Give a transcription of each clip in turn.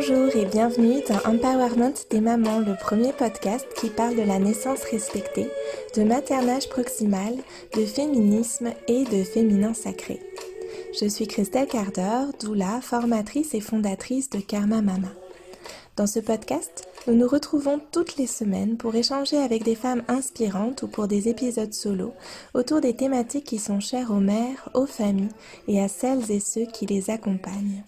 Bonjour et bienvenue dans Empowerment des mamans, le premier podcast qui parle de la naissance respectée, de maternage proximal, de féminisme et de féminin sacré. Je suis Christelle Carder, doula, formatrice et fondatrice de Karma Mama. Dans ce podcast, nous nous retrouvons toutes les semaines pour échanger avec des femmes inspirantes ou pour des épisodes solo autour des thématiques qui sont chères aux mères, aux familles et à celles et ceux qui les accompagnent.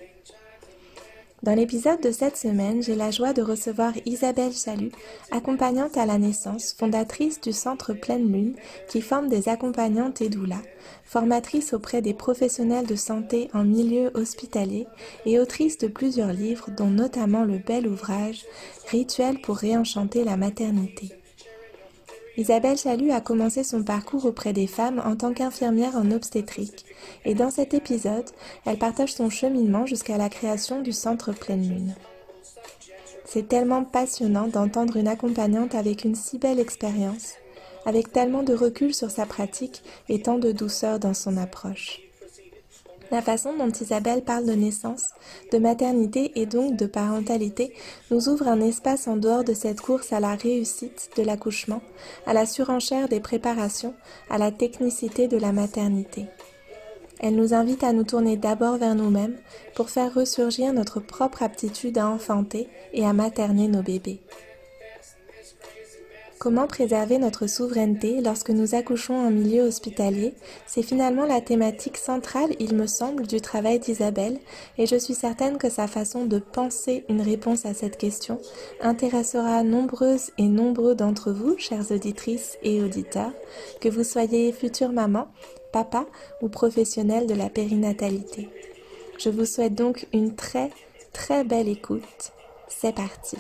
Dans l'épisode de cette semaine, j'ai la joie de recevoir Isabelle Chalut, accompagnante à la naissance, fondatrice du Centre Pleine Lune, qui forme des accompagnantes et formatrice auprès des professionnels de santé en milieu hospitalier et autrice de plusieurs livres, dont notamment le bel ouvrage Rituel pour réenchanter la maternité. Isabelle Chalut a commencé son parcours auprès des femmes en tant qu'infirmière en obstétrique et dans cet épisode, elle partage son cheminement jusqu'à la création du Centre Pleine Lune. C'est tellement passionnant d'entendre une accompagnante avec une si belle expérience, avec tellement de recul sur sa pratique et tant de douceur dans son approche. La façon dont Isabelle parle de naissance, de maternité et donc de parentalité nous ouvre un espace en dehors de cette course à la réussite de l'accouchement, à la surenchère des préparations, à la technicité de la maternité. Elle nous invite à nous tourner d'abord vers nous-mêmes pour faire ressurgir notre propre aptitude à enfanter et à materner nos bébés. Comment préserver notre souveraineté lorsque nous accouchons en milieu hospitalier? C'est finalement la thématique centrale, il me semble, du travail d'Isabelle, et je suis certaine que sa façon de penser une réponse à cette question intéressera nombreuses et nombreux d'entre vous, chères auditrices et auditeurs, que vous soyez future maman, papa ou professionnel de la périnatalité. Je vous souhaite donc une très très belle écoute. C'est parti.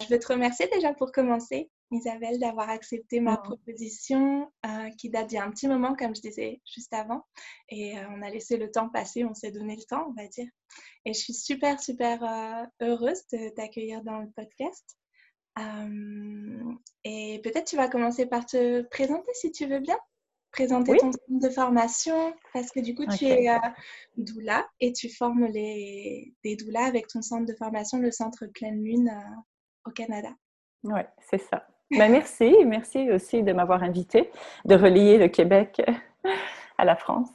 Je veux te remercier déjà pour commencer Isabelle, d'avoir accepté ma proposition euh, qui date d'il y a un petit moment, comme je disais juste avant. Et euh, on a laissé le temps passer, on s'est donné le temps, on va dire. Et je suis super, super euh, heureuse de t'accueillir dans le podcast. et peut-être tu vas commencer par te présenter si tu veux bien. Présenter ton centre de formation, parce que du coup, tu es doula et tu formes les, des doulas avec ton centre de formation, le Centre Pleine Lune au Canada. Oui, c'est ça. Ben, merci, merci aussi de m'avoir invité, de relier le Québec à la France.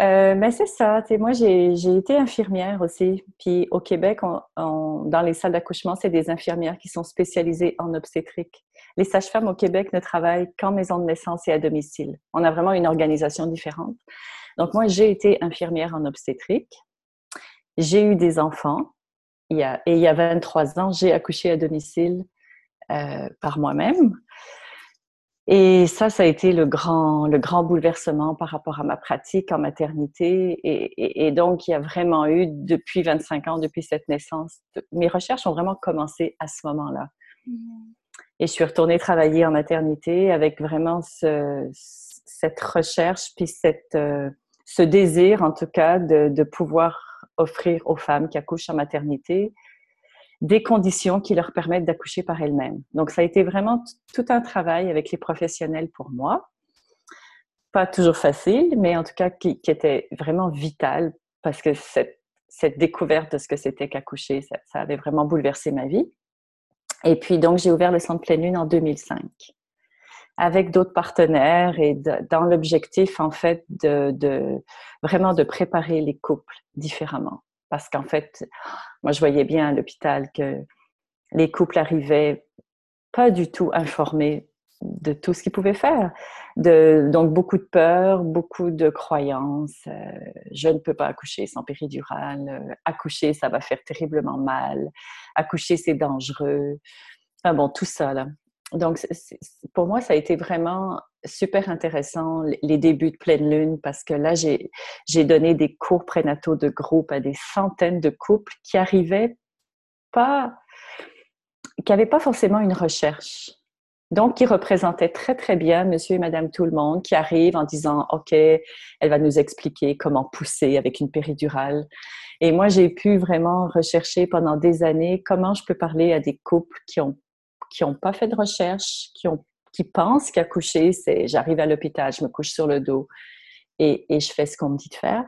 Euh, ben c'est ça, moi j'ai été infirmière aussi. Puis au Québec, dans les salles d'accouchement, c'est des infirmières qui sont spécialisées en obstétrique. Les sages-femmes au Québec ne travaillent qu'en maison de naissance et à domicile. On a vraiment une organisation différente. Donc moi, j'ai été infirmière en obstétrique. J'ai eu des enfants. Et il y a 23 ans, j'ai accouché à domicile euh, par moi-même. Et ça, ça a été le grand, le grand bouleversement par rapport à ma pratique en maternité. Et, donc, il y a vraiment eu, depuis 25 ans, depuis cette naissance, mes recherches ont vraiment commencé à ce moment-là. Mm-hmm. Et je suis retournée travailler en maternité avec vraiment ce, cette recherche, puis cette, euh, ce désir, en tout cas, de, de pouvoir offrir aux femmes qui accouchent en maternité des conditions qui leur permettent d'accoucher par elles-mêmes. Donc, ça a été vraiment tout un travail avec les professionnels pour moi. Pas toujours facile, mais en tout cas qui, était vraiment vital parce que cette, découverte de ce que c'était qu'accoucher, ça, ça, avait vraiment bouleversé ma vie. Et puis, donc, j'ai ouvert le Centre Pleine Lune en 2005 avec d'autres partenaires et dans l'objectif, en fait, de, de, vraiment de préparer les couples différemment parce qu'en fait, moi, je voyais bien à l'hôpital que les couples arrivaient pas du tout informés de tout ce qu'ils pouvaient faire. Donc, beaucoup de peur, beaucoup de croyances. Euh, je ne peux pas accoucher sans péridurale. Euh, accoucher, ça va faire terriblement mal. Accoucher, c'est dangereux. Enfin bon, tout ça, là. Donc, pour moi, ça a été vraiment super intéressant les débuts de pleine lune parce que là, j'ai donné des cours prénataux de groupe à des centaines de couples qui arrivaient pas, qui n'avaient pas forcément une recherche. Donc, qui représentaient très, très bien monsieur et madame tout le monde qui arrivent en disant, OK, elle va nous expliquer comment pousser avec une péridurale. Et moi, j'ai pu vraiment rechercher pendant des années comment je peux parler à des couples qui ont qui n'ont pas fait de recherche, qui, ont, qui pensent qu'accoucher, c'est j'arrive à l'hôpital, je me couche sur le dos et, et je fais ce qu'on me dit de faire.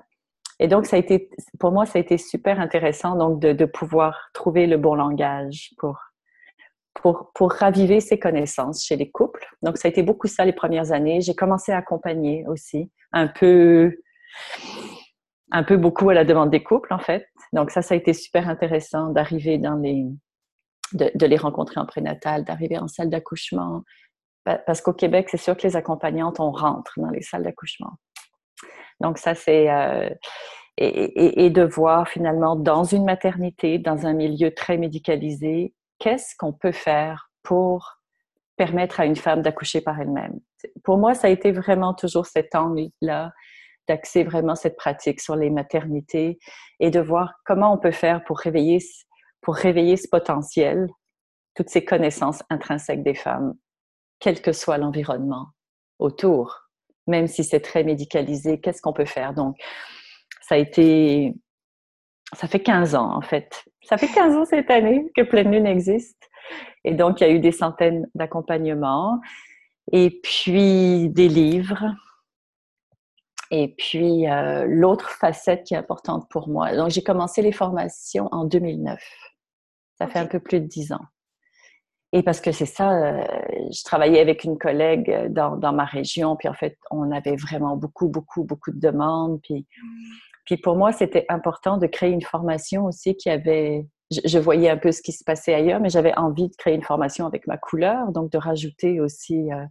et donc, ça a été, pour moi, ça a été super intéressant donc de, de pouvoir trouver le bon langage pour, pour, pour raviver ces connaissances chez les couples. Donc, ça a été beaucoup ça les premières années. J'ai commencé à accompagner aussi, un peu, un peu beaucoup à la demande des couples, en fait. Donc, ça, ça a été super intéressant d'arriver dans les, de, les rencontrer en prénatal, d'arriver en salle d'accouchement. Parce qu'au Québec, c'est sûr que les accompagnantes, on rentre dans les salles d'accouchement. Donc, ça, c'est. Euh, et, et, de voir finalement dans une maternité, dans un milieu très médicalisé, qu'est-ce qu'on peut faire pour permettre à une femme d'accoucher par elle-même. Pour moi, ça a été vraiment toujours cet angle-là d'axer vraiment cette pratique sur les maternités et de voir comment on peut faire pour réveiller, pour réveiller ce potentiel, toutes ces connaissances intrinsèques des femmes, quel que soit l'environnement autour même si c'est très médicalisé, qu'est-ce qu'on peut faire? Donc, ça a été, ça fait 15 ans en fait. Ça fait 15 ans cette année que Pleine Lune existe. Et donc, il y a eu des centaines d'accompagnements et puis des livres. Et puis, euh, l'autre facette qui est importante pour moi. Donc, j'ai commencé les formations en 2009. Ça fait un peu plus de 10 ans. Et parce que c'est ça, euh, je travaillais avec une collègue euh, dans, dans, ma région, puis en fait, on avait vraiment beaucoup, beaucoup, beaucoup de demandes. Puis, puis pour moi, c'était important de créer une formation aussi qui avait... Je, je, voyais un peu ce qui se passait ailleurs, mais j'avais envie de créer une formation avec ma couleur, donc de rajouter aussi euh,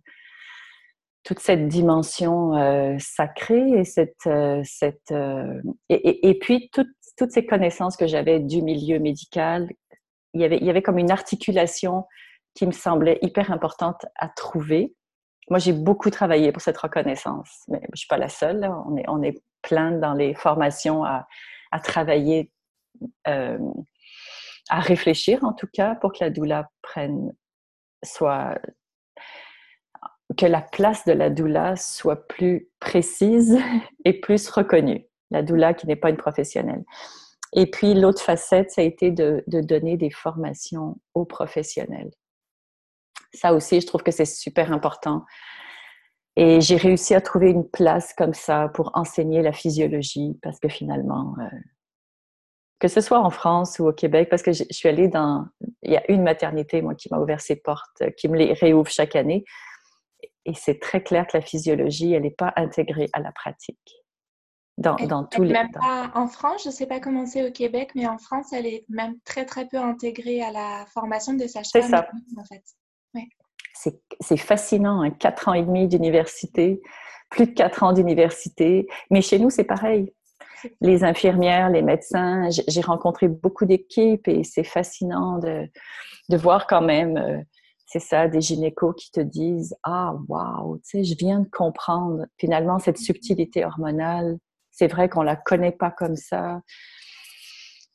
toute cette dimension euh, sacrée et cette... Cette et, et, et, puis, toutes, toutes ces connaissances que j'avais du milieu médical, il y, avait, comme une articulation qui me semblait hyper importante à trouver. Moi, j'ai beaucoup travaillé pour cette reconnaissance, mais je suis pas la seule. On, est, plein dans les formations à, à travailler, euh, à réfléchir en tout cas, pour que la doula prenne, soit, que la place de la doula soit plus précise et plus reconnue. La doula qui n'est pas une professionnelle. Et puis l'autre facette, ça a été de, donner des formations aux professionnels ça aussi, je trouve que c'est super important. Et j'ai réussi à trouver une place comme ça pour enseigner la physiologie parce que finalement, euh, que ce soit en France ou au Québec, parce que je suis allée dans... Il y a une maternité, moi, qui m'a ouvert ses portes, euh, qui me les réouvre chaque année. Et c'est très clair que la physiologie, elle n'est pas intégrée à la pratique. Dans, dans tous les... Même pas en France, je ne sais pas comment c'est au Québec, mais en France, elle est même très, très peu intégrée à la formation des sages-femmes. C'est ça. En fait. C'est fascinant, hein, quatre ans et demi d'université, plus de quatre ans d'université. Mais chez nous, c'est pareil. Les infirmières, les médecins, j'ai rencontré beaucoup d'équipes et c'est fascinant de, de, voir quand même, euh, c'est ça, des gynécos qui te disent Ah, waouh, tu sais, je viens de comprendre finalement cette subtilité hormonale. C'est vrai qu'on la connaît pas comme ça.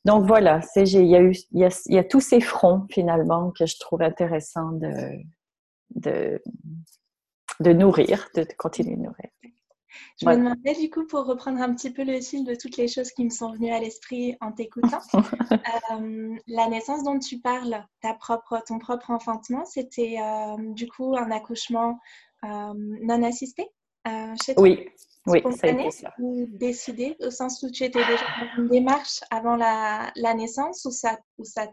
Donc voilà, il y, a eu, il, y a, il y a tous ces fronts finalement que je trouve intéressant de, de, de nourrir, de, continuer de nourrir. Je me demandais du coup, pour reprendre un petit peu le fil de toutes les choses qui me sont venues à l'esprit en t'écoutant, euh, la naissance dont tu parles, ta propre, ton propre enfantement, c'était euh, du coup un accouchement euh, non assisté chez toi? Oui, oui, ça a été ça. Ou décidé, au sens où tu étais déjà dans une démarche avant la, la naissance, ou ça, ou ça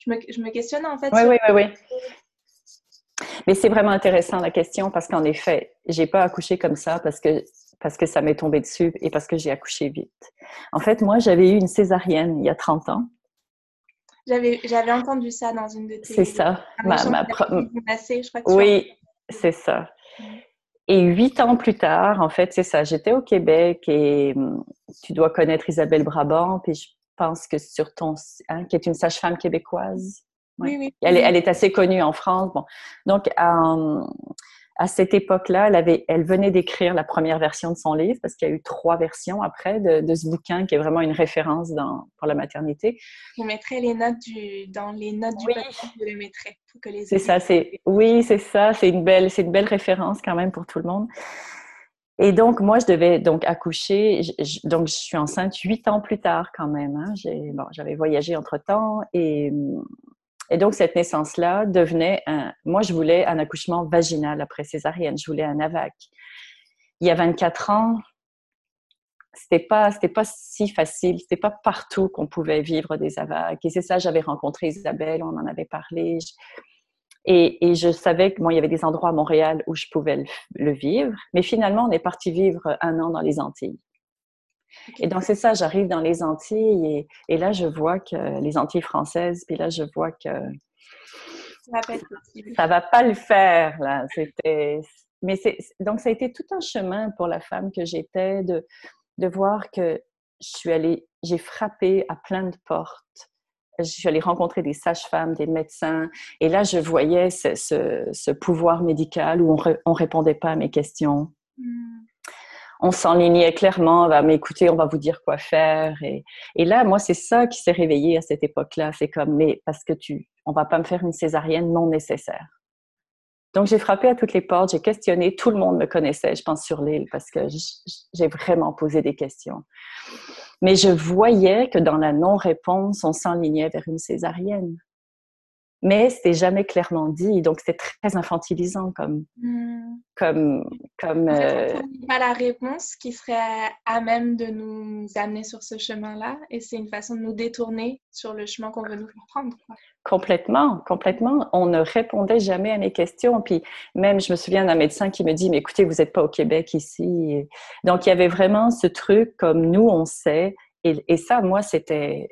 je, me, je me questionne en fait. Oui, oui, oui, oui. Mais c'est vraiment intéressant la question parce qu'en effet, j'ai pas accouché comme ça parce que parce que ça m'est tombé dessus et parce que j'ai accouché vite. En fait, moi, j'avais eu une césarienne il y a 30 ans. J'avais j'avais entendu ça dans une de tes. C'est ça. Ma, ma je crois que oui, c'est ça. Et huit ans plus tard, en fait, c'est ça. J'étais au Québec et hum, tu dois connaître Isabelle Brabant, puis je pense que sur ton, hein, qui est une sage-femme québécoise. Oui, oui. Elle, elle, est assez connue en France. Bon. Donc, euh, à cette époque-là, elle, avait, elle venait d'écrire la première version de son livre, parce qu'il y a eu trois versions après de, de, ce bouquin, qui est vraiment une référence dans, pour la maternité. Je mettrai les notes du, dans les notes du oui. podcast, je les mettrai. Pour que les c'est ça, c'est, oui, c'est ça. C'est une, belle, c'est une belle référence quand même pour tout le monde. Et donc, moi, je devais donc accoucher. Je, donc, je suis enceinte huit ans plus tard quand même. Hein. J'ai, bon, j'avais voyagé entre-temps et et donc, cette naissance-là devenait un... Moi, je voulais un accouchement vaginal après césarienne. Je voulais un AVAC. Il y a 24 ans, c'était pas c'était pas si facile. C'était pas partout qu'on pouvait vivre des AVAC. Et c'est ça j'avais rencontré Isabelle on en avait parlé. Et, et, je savais que moi il y avait des endroits à Montréal où je pouvais le, vivre. Mais finalement on est parti vivre un an dans les Antilles et donc c'est ça j'arrive dans les Antilles et, et, là je vois que les Antilles françaises puis là je vois que ça va pas le faire là c'était mais c'est donc ça a été tout un chemin pour la femme que j'étais de de voir que je suis allée, j'ai frappé à plein de portes. Je suis allée rencontrer des sages-femmes, des médecins, et là, je voyais ce, ce, pouvoir médical où on ne répondait pas à mes questions. Hmm. On s'enlignait clairement, va m'écouter, on va vous dire quoi faire. Et, et là, moi, c'est ça qui s'est réveillé à cette époque-là. C'est comme, mais parce que tu, on va pas me faire une césarienne non nécessaire. Donc, j'ai frappé à toutes les portes, j'ai questionné, tout le monde me connaissait, je pense, sur l'île, parce que j'ai vraiment posé des questions. Mais je voyais que dans la non-réponse, on s'enlignait vers une césarienne mais c'était jamais clairement dit. Donc, c'est très infantilisant comme. Hmm. comme, comme euh, pas la réponse qui serait à même de nous amener sur ce chemin-là, et c'est une façon de nous détourner sur le chemin qu'on veut nous faire prendre. Complètement, complètement. On ne répondait jamais à mes questions. Puis même, je me souviens d'un médecin qui me dit, mais écoutez, vous n'êtes pas au Québec ici. Donc, il y avait vraiment ce truc comme nous, on sait. Et, et ça, moi, c'était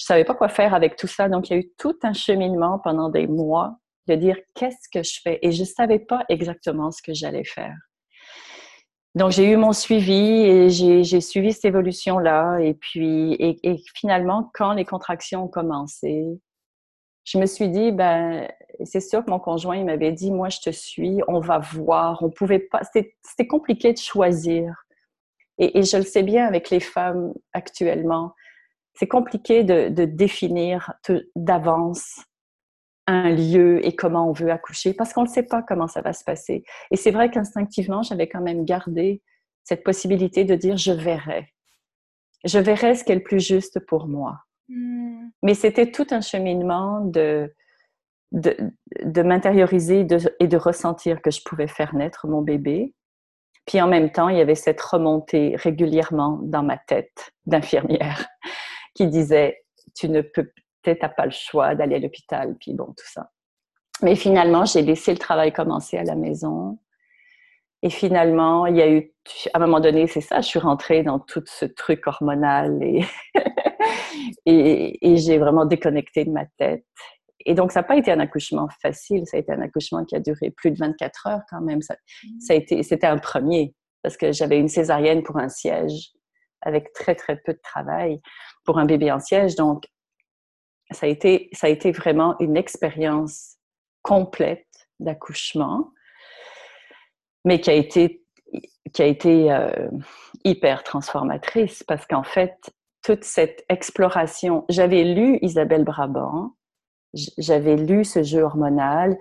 je savais pas quoi faire avec tout ça. Donc, il y a eu tout un cheminement pendant des mois de dire qu'est-ce que je fais? Et je savais pas exactement ce que j'allais faire. Donc, j'ai eu mon suivi et j'ai suivi cette évolution-là. Et puis, et, finalement, quand les contractions ont commencé, je me suis dit, ben, c'est sûr que mon conjoint, il m'avait dit, moi, je te suis, on va voir. On pouvait pas, c'était compliqué de choisir. Et, je le sais bien avec les femmes actuellement c'est compliqué de, définir d'avance un lieu et comment on veut accoucher parce qu'on ne sait pas comment ça va se passer. Et c'est vrai qu'instinctivement, j'avais quand même gardé cette possibilité de dire je verrai. Je verrai ce qui est le plus juste pour moi. Hmm. Mais c'était tout un cheminement de, de, de m'intérioriser et de ressentir que je pouvais faire naître mon bébé. Puis en même temps, il y avait cette remontée régulièrement dans ma tête d'infirmière qui disait tu ne peux peut-être pas le choix d'aller à l'hôpital, puis bon, tout ça. Mais finalement, j'ai laissé le travail commencer à la maison. Et finalement, il y a eu, à un moment donné, c'est ça, je suis rentrée dans tout ce truc hormonal et, et, j'ai vraiment déconnecté de ma tête. Et donc, ça n'a pas été un accouchement facile, ça a été un accouchement qui a duré plus de 24 heures quand même. Ça, ça a été, c'était un premier, parce que j'avais une césarienne pour un siège avec très, très peu de travail pour un bébé en siège. Donc, ça a été, ça a été vraiment une expérience complète d'accouchement, mais qui a été, qui a été euh, hyper transformatrice parce qu'en fait, toute cette exploration, j'avais lu Isabelle Brabant, j'avais lu ce jeu hormonal.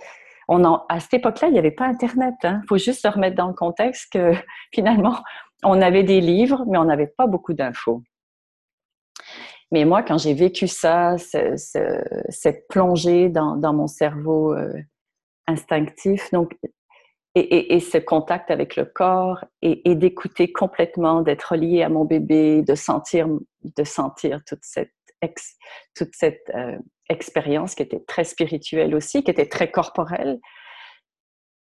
On en, à cette époque-là, il n'y avait pas Internet. Il hein. faut juste se remettre dans le contexte que finalement, on avait des livres, mais on n'avait pas beaucoup d'infos. Mais moi, quand j'ai vécu ça, cette plongée dans, mon cerveau euh, instinctif, donc, et, ce contact avec le corps, et, d'écouter complètement, d'être lié à mon bébé, de sentir, de sentir toute cette, euh, expérience qui était très spirituelle aussi, qui était très corporelle.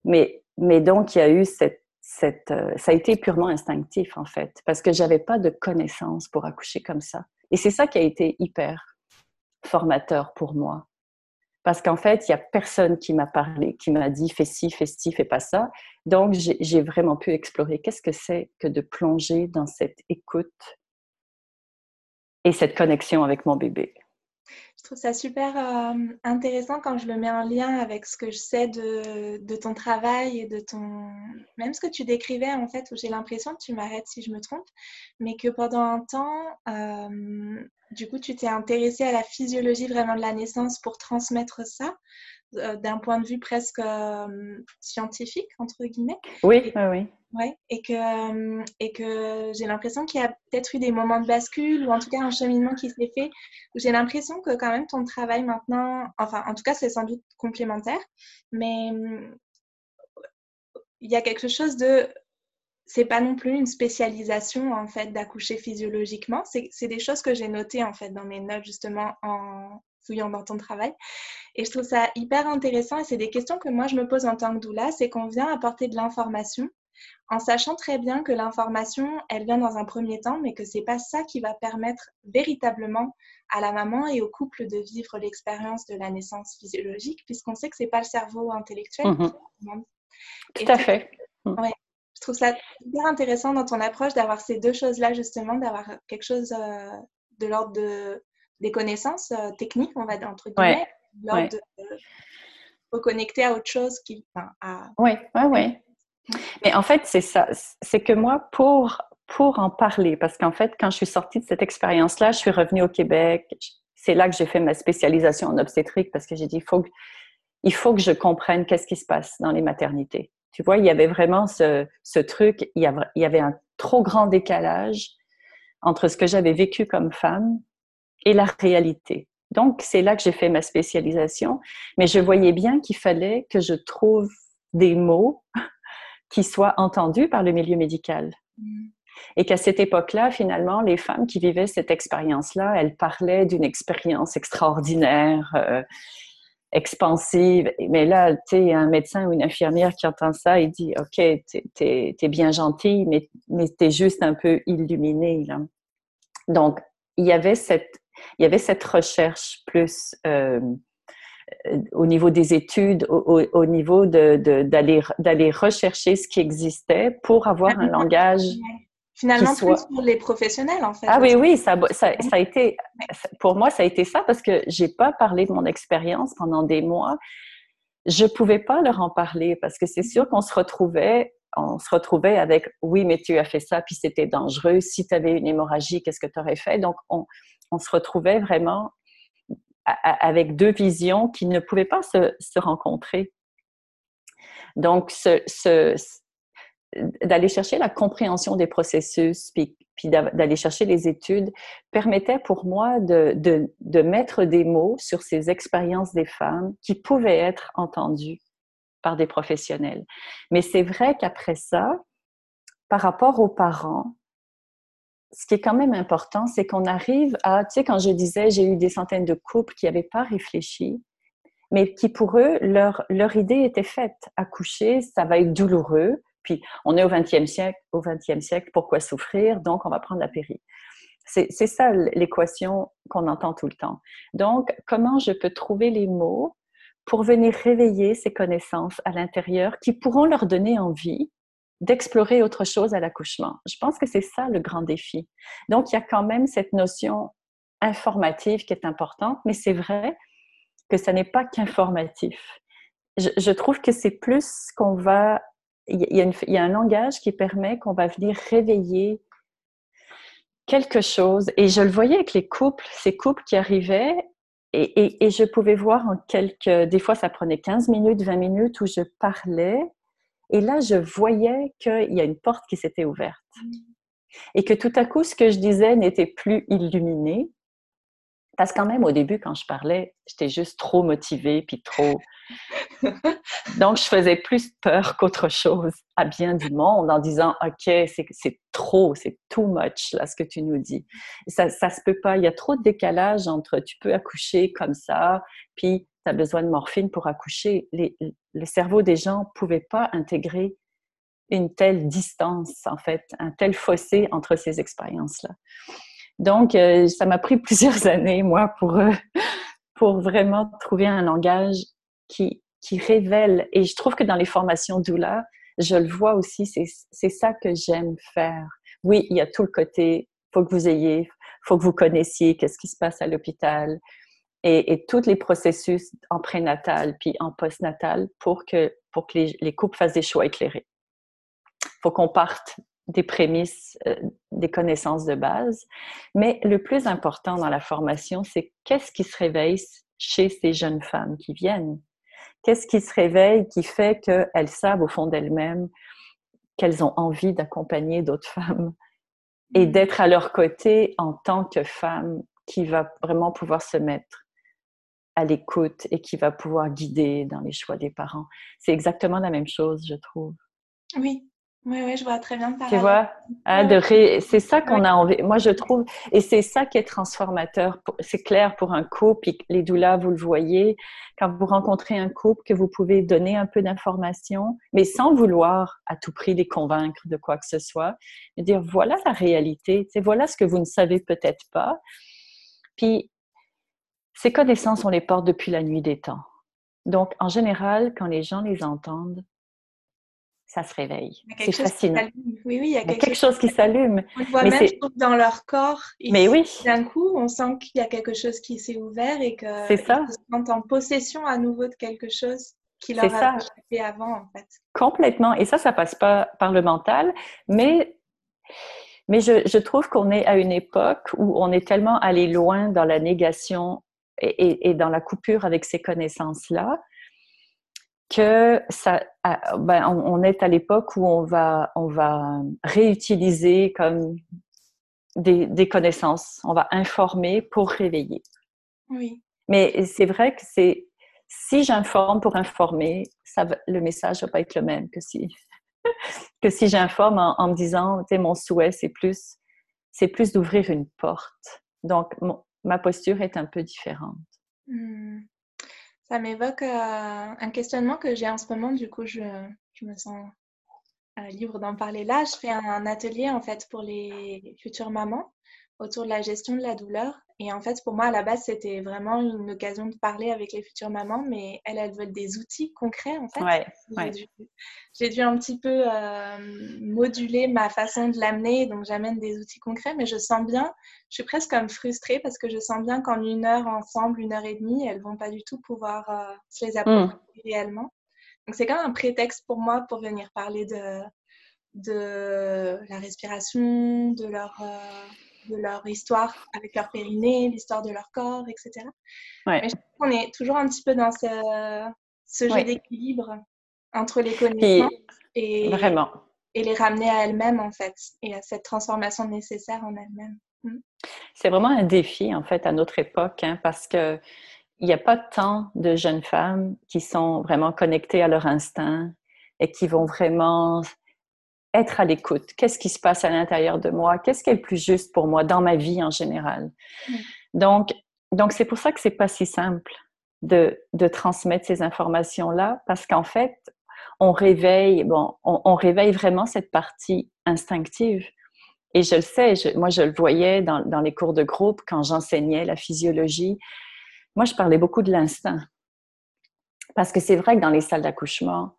Mais, mais donc, il y a eu cette euh, ça a été purement instinctif en fait, parce que j'avais pas de connaissances pour accoucher comme ça. Et c'est ça qui a été hyper formateur pour moi. Parce qu'en fait, il y a personne qui m'a parlé, qui m'a dit fais ci, fais ci, fais pas ça. Donc, j'ai vraiment pu explorer qu'est-ce que c'est que de plonger dans cette écoute et cette connexion avec mon bébé. Je trouve ça super euh, intéressant quand je le mets en lien avec ce que je sais de, ton travail et de ton... Même ce que tu décrivais, en fait, où j'ai l'impression, que tu m'arrêtes si je me trompe, mais que pendant un temps, euh, du coup, tu t'es intéressée à la physiologie vraiment de la naissance pour transmettre ça d'un point de vue presque scientifique, entre guillemets. Oui, oui, oui. Ouais, et que, et que j'ai l'impression qu'il y a peut-être eu des moments de bascule ou en tout cas un cheminement qui s'est fait où j'ai l'impression que quand même ton travail maintenant, enfin en tout cas c'est sans doute complémentaire, mais il y a quelque chose de c'est pas non plus une spécialisation en fait d'accoucher physiologiquement. C'est des choses que j'ai notées en fait dans mes notes justement en fouillant dans ton travail. Et je trouve ça hyper intéressant et c'est des questions que moi je me pose en tant que doula, c'est qu'on vient apporter de l'information en sachant très bien que l'information, elle vient dans un premier temps, mais que c'est pas ça qui va permettre véritablement à la maman et au couple de vivre l'expérience de la naissance physiologique, puisqu'on sait que c'est pas le cerveau intellectuel. Mmh Tout à fait. Mmh. Ouais, je trouve ça hyper intéressant dans ton approche d'avoir ces deux choses-là, justement, d'avoir quelque chose euh, de l'ordre de, des connaissances euh, techniques, on va dire, entre guillemets, l'ordre de reconnecter à autre chose qui. Enfin, Oui, oui, oui. Mais en fait, c'est ça. C'est que moi, pour, pour en parler, parce qu'en fait, quand je suis sortie de cette expérience-là, je suis revenue au Québec. C'est là que j'ai fait ma spécialisation en obstétrique parce que j'ai dit, il faut, que, il faut que je comprenne qu'est-ce qui se passe dans les maternités. Tu vois, il y avait vraiment ce, ce truc, il y, avait, il y avait un trop grand décalage entre ce que j'avais vécu comme femme et la réalité. Donc, c'est là que j'ai fait ma spécialisation, mais je voyais bien qu'il fallait que je trouve des mots qui soient entendus par le milieu médical. Et qu'à cette époque-là, finalement, les femmes qui vivaient cette expérience-là, elles parlaient d'une expérience extraordinaire, euh, expansive. Mais là, tu sais, un médecin ou une infirmière qui entend ça, il dit, OK, t'es es, bien gentille, mais, mais t'es juste un peu illuminée. Là. Donc, il y avait cette, il y avait cette recherche plus euh, au niveau des études, au, niveau d'aller de, rechercher ce qui existait pour avoir un langage. Finalement, plus pour les professionnels, en fait. Ah oui, oui, ça, ça, a été, pour moi, ça a été ça parce que j'ai pas parlé de mon expérience pendant des mois. Je pouvais pas leur en parler parce que c'est sûr qu'on se retrouvait, on se retrouvait avec, oui, mais tu as fait ça, puis c'était dangereux. Si tu avais une hémorragie, qu'est-ce que tu aurais fait? Donc, on, on se retrouvait vraiment avec deux visions qui ne pouvaient pas se, rencontrer. Donc, d'aller chercher la compréhension des processus, puis, d'aller chercher les études, permettait pour moi de, mettre des mots sur ces expériences des femmes qui pouvaient être entendues par des professionnels. Mais c'est vrai qu'après ça, par rapport aux parents, ce qui est quand même important, c'est qu'on arrive à, tu sais, quand je disais, j'ai eu des centaines de couples qui n'avaient pas réfléchi, mais qui pour eux, leur, leur idée était faite. Accoucher, ça va être douloureux. Puis on est au 20e siècle, au 20e siècle, pourquoi souffrir? Donc on va prendre la péri. C'est ça l'équation qu'on entend tout le temps. Donc, comment je peux trouver les mots pour venir réveiller ces connaissances à l'intérieur qui pourront leur donner envie d'explorer autre chose à l'accouchement. Je pense que c'est ça le grand défi. Donc, il y a quand même cette notion informative qui est importante, mais c'est vrai que ça n'est pas qu'informatif. Je, trouve que c'est plus qu'on va... Il y, a un langage qui permet qu'on va venir réveiller quelque chose. Et je le voyais avec les couples, ces couples qui arrivaient, et, et, et, je pouvais voir en quelques... Des fois, ça prenait 15 minutes, 20 minutes où je parlais et là, je voyais qu'il y a une porte qui s'était ouverte. Et que tout à coup, ce que je disais n'était plus illuminé. Parce quand même, au début, quand je parlais, j'étais juste trop motivée, puis trop... Donc, je faisais plus peur qu'autre chose à bien du monde en disant, OK, c'est trop, c'est too much, là, ce que tu nous dis. Ça, ça se peut pas. Il y a trop de décalage entre tu peux accoucher comme ça, puis tu as besoin de morphine pour accoucher. Les, le cerveau des gens ne pouvait pas intégrer une telle distance, en fait, un tel fossé entre ces expériences-là. Donc, euh, ça m'a pris plusieurs années, moi, pour, euh, pour vraiment trouver un langage qui, qui révèle. Et je trouve que dans les formations doula, je le vois aussi, c'est ça que j'aime faire. Oui, il y a tout le côté, faut que vous ayez, faut que vous connaissiez qu'est-ce qui se passe à l'hôpital, et, tous les processus en prénatal puis en postnatal pour que, pour que les, couples fassent des choix éclairés. Faut qu'on parte des prémices, euh, des connaissances de base. Mais le plus important dans la formation, c'est qu'est-ce qui se réveille chez ces jeunes femmes qui viennent? Qu'est-ce qui se réveille qui fait qu'elles savent au fond d'elles-mêmes qu'elles ont envie d'accompagner d'autres femmes et mmh. d'être à leur côté en tant que femme qui va vraiment pouvoir se mettre à l'écoute et qui va pouvoir guider dans les choix des parents? C'est exactement la même chose, je trouve. Oui, Oui, oui, je vois très bien. Tu vois, hein, c'est ça qu'on a envie. Moi, je trouve, et c'est ça qui est transformateur. C'est clair pour un couple, les douleurs, vous le voyez, quand vous rencontrez un couple, que vous pouvez donner un peu d'informations, mais sans vouloir à tout prix les convaincre de quoi que ce soit, et dire voilà la réalité, voilà ce que vous ne savez peut-être pas. Puis, ces connaissances, on les porte depuis la nuit des temps. Donc, en général, quand les gens les entendent, ça se réveille. C'est fascinant. Oui, oui, il y a quelque, chose, qui s'allume. On le voit même dans leur corps. Et mais oui. D'un coup, on sent qu'il y a quelque chose qui s'est ouvert et que se sentent en possession à nouveau de quelque chose qui leur a été avant, en fait. Complètement. Et ça, ça passe pas par le mental, mais mais je, je trouve qu'on est à une époque où on est tellement allé loin dans la négation et, et dans la coupure avec ces connaissances-là que ça, ben, on est à l'époque où on va, on va réutiliser comme des, des, connaissances, on va informer pour réveiller. Oui. Mais c'est vrai que c'est si j'informe pour informer, ça le message va pas être le même que si que si j'informe en, me disant, tu mon souhait c'est plus c'est plus d'ouvrir une porte. Donc ma posture est un peu différente. Mmh. Ça m'évoque euh, un questionnement que j'ai en ce moment, du coup, je, me sens euh, libre d'en parler là. Je fais un, atelier en fait pour les futures mamans autour de la gestion de la douleur. Et en fait, pour moi, à la base, c'était vraiment une occasion de parler avec les futures mamans, mais elles, elles veulent des outils concrets, en fait. J'ai dû, un petit peu euh, moduler ma façon de l'amener, donc j'amène des outils concrets, mais je sens bien, je suis presque comme frustrée parce que je sens bien qu'en une heure ensemble, une heure et demie, elles vont pas du tout pouvoir euh, se les approprier mmh. réellement. Donc c'est quand même un prétexte pour moi pour venir parler de, de la respiration, de leur... Euh, de leur histoire avec leur périnée, l'histoire de leur corps, etc. Ouais. Mais je pense qu'on est toujours un petit peu dans ce, ce jeu d'équilibre entre les connaissances et, vraiment. et les ramener à elles-mêmes, en fait, et à cette transformation nécessaire en elles-mêmes. Mm. C'est vraiment un défi, en fait, à notre époque, hein, parce que il n'y a pas tant de jeunes femmes qui sont vraiment connectées à leur instinct et qui vont vraiment être à l'écoute. Qu'est-ce qui se passe à l'intérieur de moi? Qu'est-ce qui est le plus juste pour moi dans ma vie en général? Mm. Donc, donc c'est pour ça que c'est pas si simple de, de transmettre ces informations-là, parce qu'en fait, on réveille, bon, on, réveille vraiment cette partie instinctive. Et je le sais, moi je le voyais dans, dans les cours de groupe quand j'enseignais la physiologie. Moi, je parlais beaucoup de l'instinct. Parce que c'est vrai que dans les salles d'accouchement,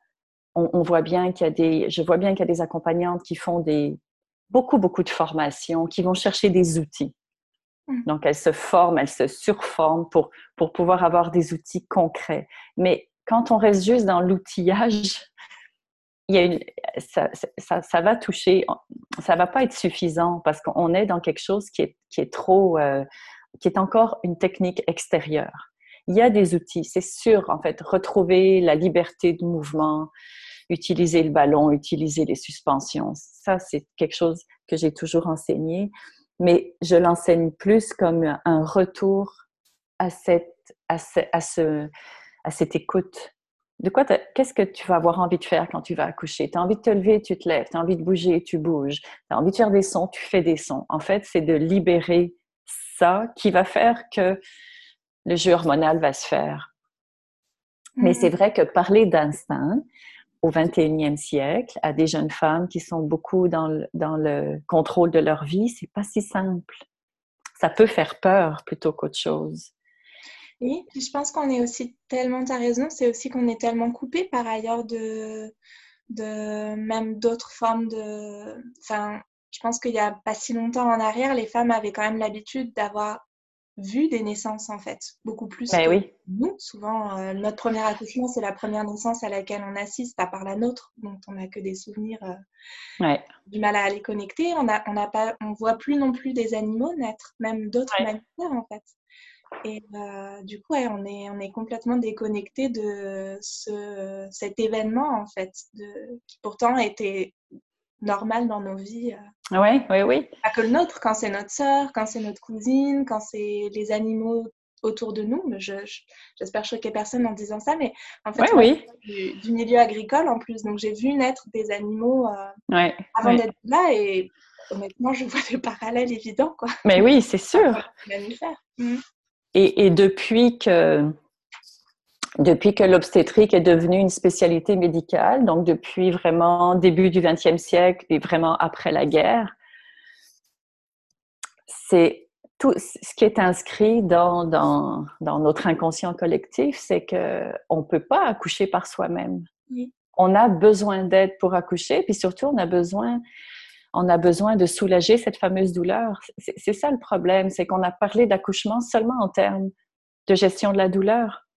on, voit bien qu'il y a des, je vois bien qu'il y a des accompagnantes qui font des, beaucoup, beaucoup de formations, qui vont chercher des outils. Mmh. Donc, elles se forment, elles se surforment pour, pour pouvoir avoir des outils concrets. Mais quand on reste juste dans l'outillage, il y a une, ça, ça, ça, va toucher, ça va pas être suffisant parce qu'on est dans quelque chose qui est, qui est trop, euh, qui est encore une technique extérieure. Il y a des outils, c'est sûr, en fait, retrouver la liberté de mouvement, utiliser le ballon, utiliser les suspensions. Ça, c'est quelque chose que j'ai toujours enseigné, mais je l'enseigne plus comme un retour à cette, à ce, à cette écoute. De quoi, qu'est-ce que tu vas avoir envie de faire quand tu vas accoucher? Tu as envie de te lever, tu te lèves. Tu as envie de bouger, tu bouges. Tu as envie de faire des sons, tu fais des sons. En fait, c'est de libérer ça qui va faire que le jeu hormonal va se faire. Mais c'est mm. vrai que parler d'instinct, au 21e siècle à des jeunes femmes qui sont beaucoup dans le, dans le contrôle de leur vie, c'est pas si simple. Ça peut faire peur plutôt qu'autre chose. Oui, je pense qu'on est aussi tellement, tu as raison, c'est aussi qu'on est tellement coupé par ailleurs de, de même d'autres formes de. Enfin, je pense qu'il y a pas si longtemps en arrière, les femmes avaient quand même l'habitude d'avoir vu des naissances en fait, beaucoup plus ben que nous. Souvent, euh, notre premier accouchement, c'est la première naissance à laquelle on assiste, à part la nôtre, dont on n'a que des souvenirs euh, du mal à les connecter. On a, on a pas, on voit plus non plus des animaux naître, même d'autres mammifères en fait. Et euh, du coup, on, est, on est complètement déconnecté de ce, cet événement en fait, de, qui pourtant était normal dans nos vies. Oui, oui, oui. Pas que le nôtre, quand c'est notre sœur, quand c'est notre cousine, quand c'est les animaux autour de nous. Mais j'espère choquer personne en disant ça, mais en fait, oui. Du, milieu agricole en plus. Donc, j'ai vu naître des animaux euh, avant d'être là et honnêtement, je vois des parallèles évidents. Quoi. Mais oui, c'est sûr. Mmh. Et, et, depuis que depuis que l'obstétrique est devenue une spécialité médicale, donc depuis vraiment début du 20e siècle et vraiment après la guerre, c'est tout ce qui est inscrit dans, dans, dans notre inconscient collectif, c'est qu'on ne peut pas accoucher par soi-même. On a besoin d'aide pour accoucher, puis surtout, on a besoin, on a besoin de soulager cette fameuse douleur. C'est ça le problème, c'est qu'on a parlé d'accouchement seulement en termes de gestion de la douleur.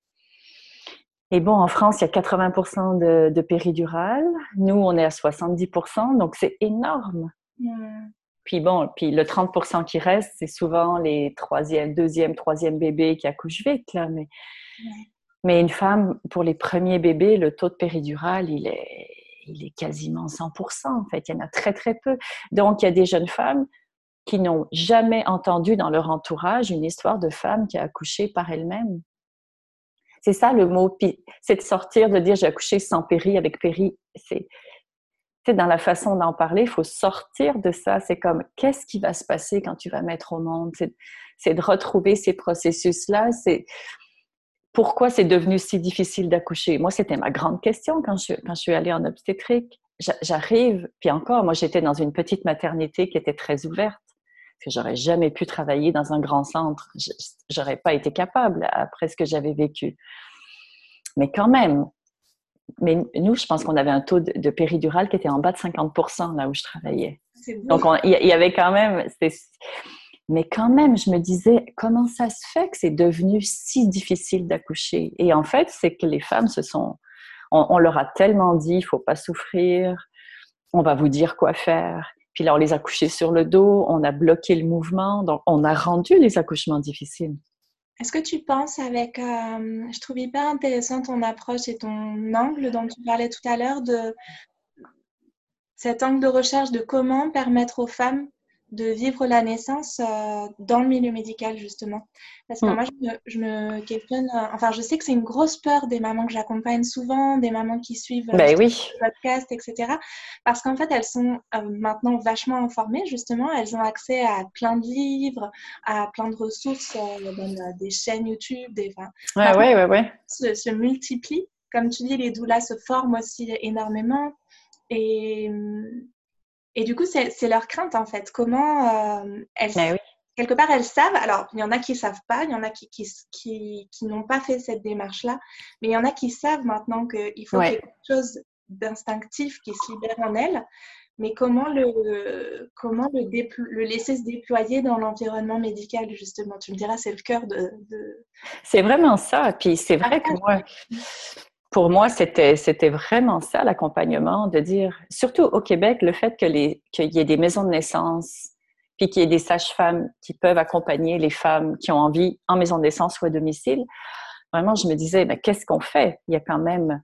Et bon, en France, il y a 80 de, de péridurale. Nous, on est à 70% donc c'est énorme. Puis bon, puis le 30% qui reste, c'est souvent les troisième, deuxième, troisième bébés qui accouchent vite, là. Mais, mais une femme, pour les premiers bébés, le taux de péridurale, il est, il est quasiment 100% en fait. Il y en a très, très peu. Donc, il y a des jeunes femmes qui n'ont jamais entendu dans leur entourage une histoire de femme qui a accouché par elle-même. C'est ça le mot, c'est de sortir, de dire j'ai accouché sans péri, avec péri. C'est dans la façon d'en parler, il faut sortir de ça. C'est comme qu'est-ce qui va se passer quand tu vas mettre au monde? C'est de retrouver ces processus-là. C'est pourquoi c'est devenu si difficile d'accoucher? Moi, c'était ma grande question quand je, quand je suis allée en obstétrique. J'arrive, puis encore, moi, j'étais dans une petite maternité qui était très ouverte que j'aurais jamais pu travailler dans un grand centre. J'aurais pas été capable après ce que j'avais vécu. Mais quand même, mais nous, je pense qu'on avait un taux de, de, péridurale qui était en bas de 50 là où je travaillais. Donc, il y, avait quand même. Mais quand même, je me disais, comment ça se fait que c'est devenu si difficile d'accoucher? Et en fait, c'est que les femmes se sont. On, on leur a tellement dit, il faut pas souffrir, on va vous dire quoi faire. Puis là, on les a couchés sur le dos, on a bloqué le mouvement, donc on a rendu les accouchements difficiles. Est-ce que tu penses avec, euh, je trouve hyper intéressant ton approche et ton angle dont tu parlais tout à l'heure de cet angle de recherche de comment permettre aux femmes de vivre la naissance euh, dans le milieu médical, justement. Parce que mm. moi, je me, questionne, euh, enfin, je sais que c'est une grosse peur des mamans que j'accompagne souvent, des mamans qui suivent euh, ben oui. le podcast, etc. Parce qu'en fait, elles sont maintenant vachement informées, justement. Elles ont accès à plein de livres, à plein de ressources, des chaînes YouTube, des. Ouais, ouais, ouais, ouais. Se, se multiplient. Comme tu dis, les doulas se forment aussi énormément. Et, et du coup, c'est leur crainte en fait. Comment euh, elles, ben quelque part, elles savent. Alors, il y en a qui ne savent pas, il y en a qui, qui, qui, qui n'ont pas fait cette démarche-là, mais il y en a qui savent maintenant qu'il faut quelque chose d'instinctif qui se libère en elles. Mais comment le, comment le, le laisser se déployer dans l'environnement médical, justement? Tu me diras, c'est le cœur de. de... C'est vraiment ça. Puis c'est vrai que moi, pour moi, c'était, c'était vraiment ça l'accompagnement, de dire, surtout au Québec, le fait que les, qu'il y ait des maisons de naissance, puis qu'il y ait des sages-femmes qui peuvent accompagner les femmes qui ont envie en maison de naissance ou à domicile. Vraiment, je me disais, mais qu'est-ce qu'on fait? Il y a quand même.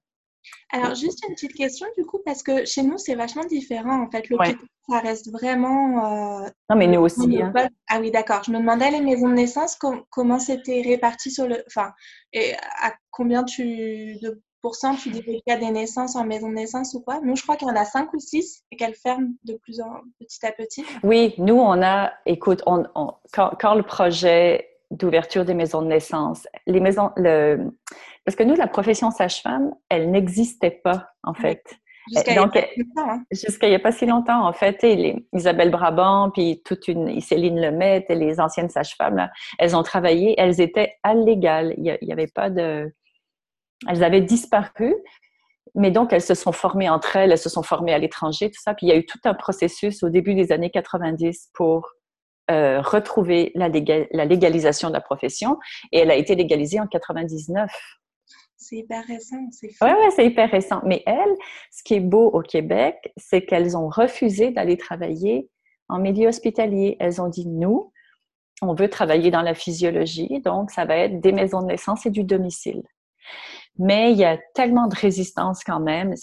Alors, juste une petite question, du coup, parce que chez nous, c'est vachement différent. En fait, l'hôpital, ça reste vraiment. Euh, non, mais nous aussi. Hein. Ah oui, d'accord. Je me demandais, les maisons de naissance, comment c'était réparti sur le. Enfin, et à combien tu, de tu dirais qu'il y a des naissances en maison de naissance ou quoi Nous, je crois qu'il y en a cinq ou six et qu'elles ferment de plus en petit à petit. Oui, nous, on a, écoute, on, quand, le projet d'ouverture des maisons de naissance, les maisons, le, parce que nous, la profession sage-femme, elle n'existait pas, en fait. Jusqu'à il, hein. Jusqu'à il n'y a pas si longtemps, en fait. Et les, Isabelle Brabant, puis toute une, Céline Lemaitre et les anciennes sages-femmes, elles ont travaillé, elles étaient allégales. Il n'y avait pas de elles avaient disparu, mais donc elles se sont formées entre elles, elles se sont formées à l'étranger, tout ça. Puis il y a eu tout un processus au début des années 90 pour euh, retrouver la, légalisation de la profession, et elle a été légalisée en 99. C'est hyper récent, c'est Oui, ouais, c'est hyper récent. Mais elles, ce qui est beau au Québec, c'est qu'elles ont refusé d'aller travailler en milieu hospitalier. Elles ont dit, nous, on veut travailler dans la physiologie, donc ça va être des maisons de naissance et du domicile mais il y a tellement de résistance quand même.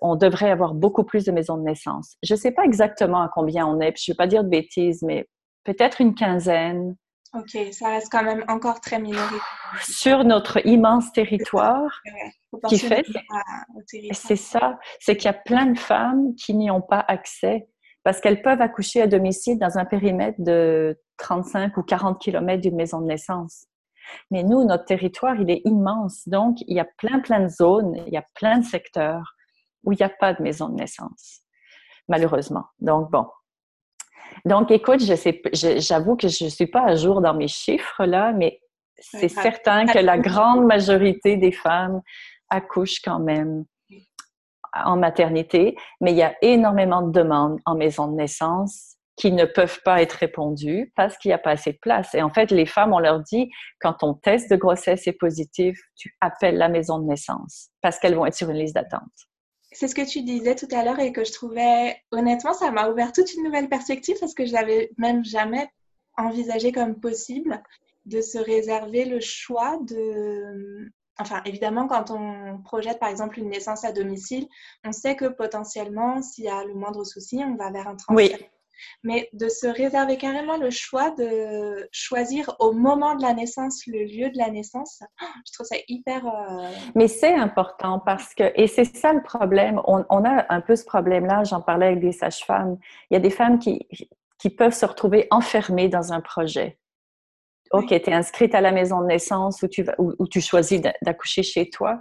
on devrait avoir beaucoup plus de maisons de naissance. Je ne sais pas exactement à combien on est, je ne vais pas dire de bêtises, mais peut-être une quinzaine. Ok, ça reste quand même encore très minoritaire. Sur notre immense territoire, qui fait, c'est ça, c'est qu'il y a plein de femmes qui n'y ont pas accès parce qu'elles peuvent accoucher à domicile dans un périmètre de 35 ou 40 km d'une maison de naissance. Mais nous, notre territoire, il est immense. Donc, il y a plein, plein de zones, il y a plein de secteurs où il n'y a pas de maison de naissance, malheureusement. Donc, bon. Donc, écoute, j'avoue que je ne suis pas à jour dans mes chiffres, là, mais c'est certain que la grande majorité des femmes accouchent quand même en maternité, mais il y a énormément de demandes en maison de naissance qui ne peuvent pas être répondues parce qu'il n'y a pas assez de place. Et en fait, les femmes, on leur dit, quand ton test de grossesse est positif, tu appelles la maison de naissance parce qu'elles vont être sur une liste d'attente. C'est ce que tu disais tout à l'heure et que je trouvais, honnêtement, ça m'a ouvert toute une nouvelle perspective parce que je l'avais même jamais envisagé comme possible de se réserver le choix de Enfin, évidemment, quand on projette par exemple une naissance à domicile, on sait que potentiellement, s'il y a le moindre souci, on va vers un transfert. Oui. Mais de se réserver carrément le choix de choisir au moment de la naissance le lieu de la naissance, je trouve ça hyper. Euh, Mais c'est important parce que, et c'est ça le problème, on, on a un peu ce problème-là, j'en parlais avec des sages-femmes. Il y a des femmes qui, qui peuvent se retrouver enfermées dans un projet. OK, tu es inscrite à la maison de naissance où tu, où, tu choisis d'accoucher chez toi.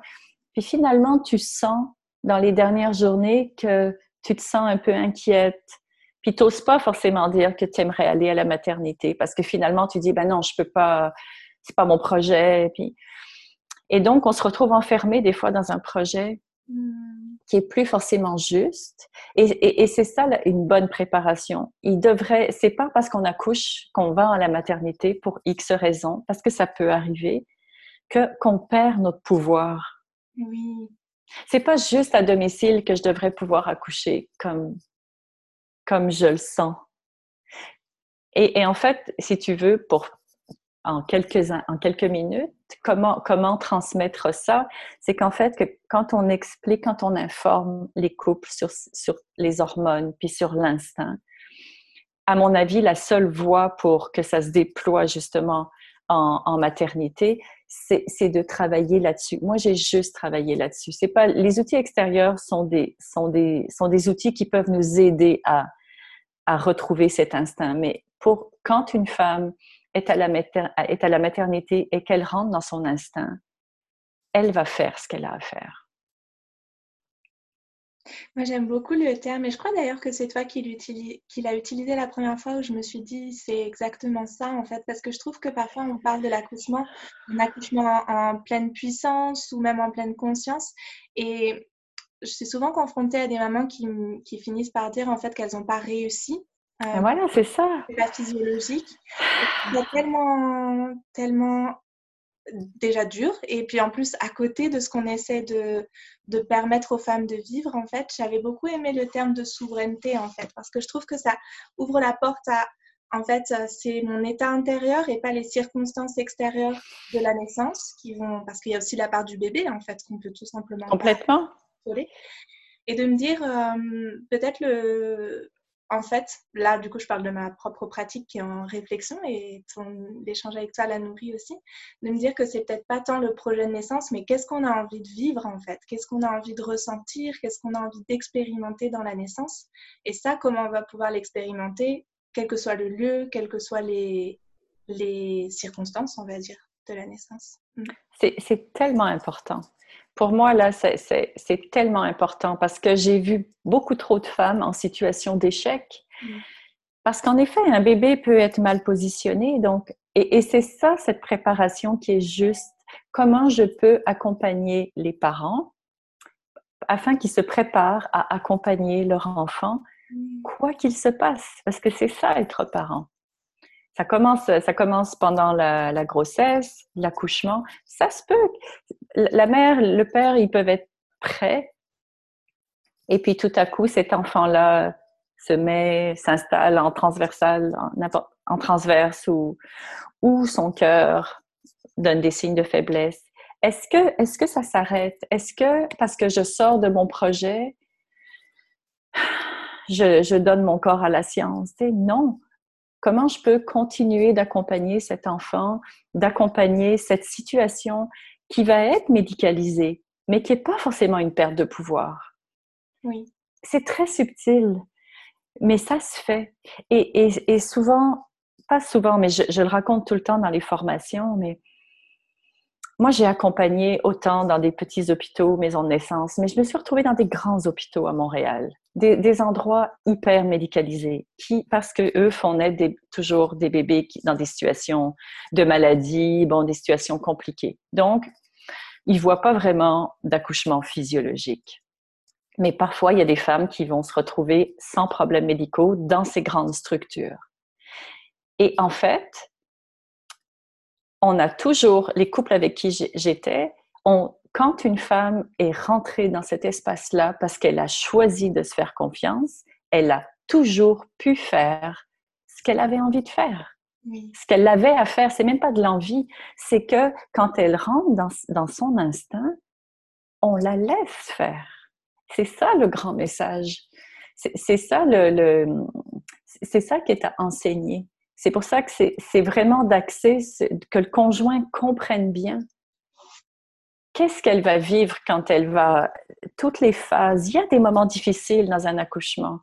Puis finalement, tu sens dans les dernières journées que tu te sens un peu inquiète. Puis tu n'oses pas forcément dire que tu aimerais aller à la maternité parce que finalement, tu dis, ben non, je peux pas, c'est pas mon projet. Puis... Et donc, on se retrouve enfermé des fois dans un projet Hmm. qui est plus forcément juste. Et, c'est ça une bonne préparation. Il devrait, c'est pas parce qu'on accouche qu'on va à la maternité pour X raisons, parce que ça peut arriver, que qu'on perd notre pouvoir. Oui. C'est pas juste à domicile que je devrais pouvoir accoucher comme comme je le sens. Et, en fait, si tu veux, pour en quelques, en quelques minutes, comment, comment transmettre ça, c'est qu'en fait, que quand on explique, quand on informe les couples sur, sur les hormones, puis sur l'instinct, à mon avis, la seule voie pour que ça se déploie justement en, en maternité, c'est de travailler là-dessus. Moi, j'ai juste travaillé là-dessus. Les outils extérieurs sont des sont des sont des outils qui peuvent nous aider à à retrouver cet instinct. Mais pour quand une femme est à la, la maternité et qu'elle rentre dans son instinct, elle va faire ce qu'elle a à faire. Moi, j'aime beaucoup le terme, et je crois d'ailleurs que c'est toi qui l'as utilisé la première fois où je me suis dit c'est exactement ça en fait, parce que je trouve que parfois on parle de l'accouchement, un accouchement en, pleine puissance ou même en pleine conscience, et je suis souvent confrontée à des mamans qui, qui finissent par dire en fait qu'elles n'ont pas réussi euh, voilà, c'est ça. C'est pas physiologique. C'est tellement, tellement déjà dur. Et puis en plus, à côté de ce qu'on essaie de, de, permettre aux femmes de vivre, en fait, j'avais beaucoup aimé le terme de souveraineté, en fait, parce que je trouve que ça ouvre la porte à, en fait, c'est mon état intérieur et pas les circonstances extérieures de la naissance qui vont, parce qu'il y a aussi la part du bébé, en fait, qu'on peut tout simplement. Complètement. Et de me dire, euh, peut-être le, en fait, là, du coup, je parle de ma propre pratique qui est en réflexion et l'échange avec toi la nourrit aussi, de me dire que c'est peut-être pas tant le projet de naissance, mais qu'est-ce qu'on a envie de vivre en fait? Qu'est-ce qu'on a envie de ressentir? Qu'est-ce qu'on a envie d'expérimenter dans la naissance? Et ça, comment on va pouvoir l'expérimenter, quel que soit le lieu, quelles que soient les, les circonstances, on va dire, de la naissance? Mm. C'est tellement important pour moi, là, c'est tellement important parce que j'ai vu beaucoup trop de femmes en situation d'échec. Mm. Parce qu'en effet, un bébé peut être mal positionné. Donc, et, c'est ça, cette préparation qui est juste. Comment je peux accompagner les parents afin qu'ils se préparent à accompagner leur enfant, mm. quoi qu'il se passe, parce que c'est ça être parent. Ça commence, ça commence pendant la, grossesse, l'accouchement. Ça se peut. La mère, le père, ils peuvent être prêts. Et puis tout à coup, cet enfant-là se met, s'installe en transversal, en, transverse ou, ou son cœur donne des signes de faiblesse. Est-ce que, est-ce que ça s'arrête? Est-ce que parce que je sors de mon projet, je, je donne mon corps à la science? non comment je peux continuer d'accompagner cet enfant, d'accompagner cette situation qui va être médicalisée, mais qui n'est pas forcément une perte de pouvoir. Oui. C'est très subtil, mais ça se fait. Et, souvent, pas souvent, mais je, je, le raconte tout le temps dans les formations, mais moi, j'ai accompagné autant dans des petits hôpitaux, maisons de naissance, mais je me suis retrouvée dans des grands hôpitaux à Montréal, des, endroits hyper médicalisés, qui, parce que eux font naître toujours des bébés dans des situations de maladie, bon, des situations compliquées. Donc, ils voient pas vraiment d'accouchement physiologique. Mais parfois, il y a des femmes qui vont se retrouver sans problèmes médicaux dans ces grandes structures. Et en fait, on a toujours, les couples avec qui j'étais, quand une femme est rentrée dans cet espace-là parce qu'elle a choisi de se faire confiance, elle a toujours pu faire ce qu'elle avait envie de faire. Ce qu'elle avait à faire, c'est même pas de l'envie, c'est que quand elle rentre dans, son instinct, on la laisse faire. C'est ça le grand message. C'est ça le, c'est ça qui est à enseigner. C'est pour ça que c'est vraiment d'accès, que le conjoint comprenne bien qu'est-ce qu'elle va vivre quand elle va, toutes les phases. Il y a des moments difficiles dans un accouchement,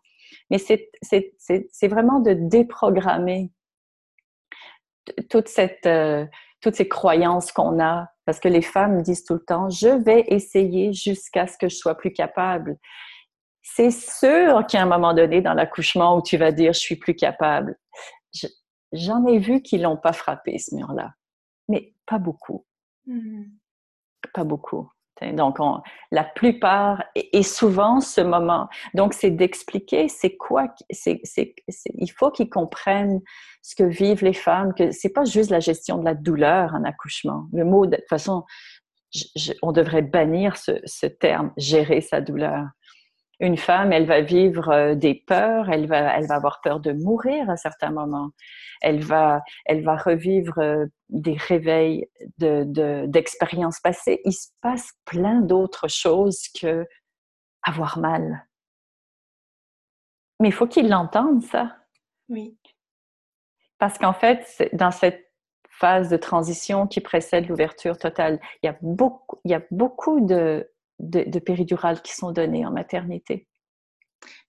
mais c'est vraiment de déprogrammer toute cette, euh, toutes ces croyances qu'on a, parce que les femmes disent tout le temps, je vais essayer jusqu'à ce que je sois plus capable. C'est sûr qu'il y a un moment donné dans l'accouchement où tu vas dire, je suis plus capable. J'en ai vu qui l'ont pas frappé, ce mur-là, mais pas beaucoup. Mmh. Pas beaucoup. Donc, la plupart, et, souvent ce moment, donc c'est d'expliquer c'est quoi, c'est, il faut qu'ils comprennent ce que vivent les femmes, que c'est pas juste la gestion de la douleur en accouchement. Le mot, de toute façon, on devrait bannir ce, ce terme, gérer sa douleur une femme, elle va vivre euh, des peurs, elle va, elle va avoir peur de mourir à certains moments. Elle va, elle va revivre euh, des réveils d'expériences de, passées. Il se passe plein d'autres choses que avoir mal. Mais il faut qu'ils l'entendent, ça. Oui. Parce qu'en fait, dans cette phase de transition qui précède l'ouverture totale, il y a beaucoup, il y a beaucoup de, de, péridurales qui sont données en maternité.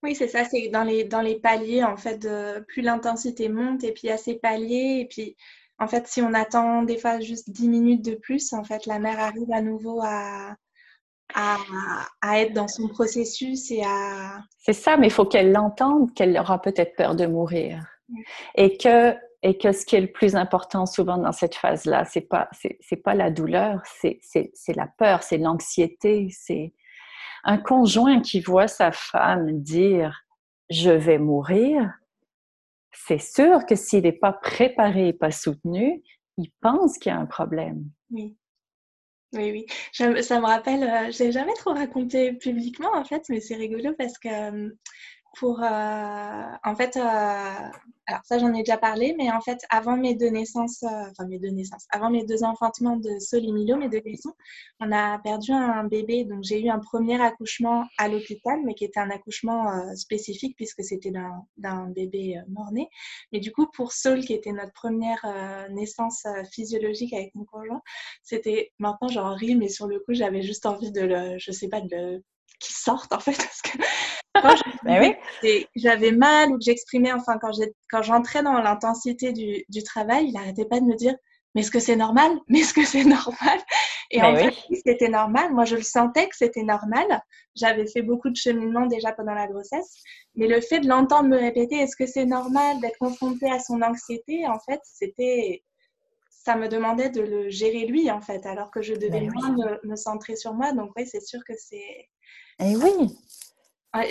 Oui, c'est ça, c'est dans les, dans les paliers, en fait, plus l'intensité monte et puis il y a ces paliers. Et puis, en fait, si on attend des fois juste 10 minutes de plus, en fait, la mère arrive à nouveau à, à, à être dans son processus et à... C'est ça, mais il faut qu'elle l'entende, qu'elle aura peut-être peur de mourir. Et que et que ce qui est le plus important souvent dans cette phase-là, c'est pas pas la douleur, c'est la peur, c'est l'anxiété, c'est un conjoint qui voit sa femme dire je vais mourir. C'est sûr que s'il n'est pas préparé et pas soutenu, il pense qu'il y a un problème. Oui. Oui, oui. ça me rappelle, euh, je n'ai jamais trop raconté publiquement en fait, mais c'est rigolo parce que euh, pour, euh, en fait, euh, alors ça j'en ai déjà parlé, mais en fait avant mes deux naissances, euh, enfin mes deux naissances, avant mes deux enfantements de Sol et Milo, mes deux garçons, on a perdu un bébé, donc j'ai eu un premier accouchement à l'hôpital, mais qui était un accouchement spécifique puisque c'était d'un bébé mort-né. Mais du coup pour Sol, qui était notre première naissance physiologique avec mon conjoint, c'était maintenant j'en ris, mais sur le coup j'avais juste envie de le, je sais pas, de le qui sortent en fait parce que ben j'avais mal ou que j'exprimais enfin quand j'entrais dans l'intensité du, du, travail il n'arrêtait pas de me dire mais est-ce que c'est normal? Mais est-ce que c'est normal? Et en ben fait c'était normal. Moi je le sentais que c'était normal. J'avais fait beaucoup de cheminement déjà pendant la grossesse. Mais le fait de l'entendre me répéter est-ce que c'est normal d'être confronté à son anxiété? En fait c'était ça me demandait de le gérer lui en fait alors que je devais ben moins me, me centrer sur moi. Donc oui c'est sûr que c'est et eh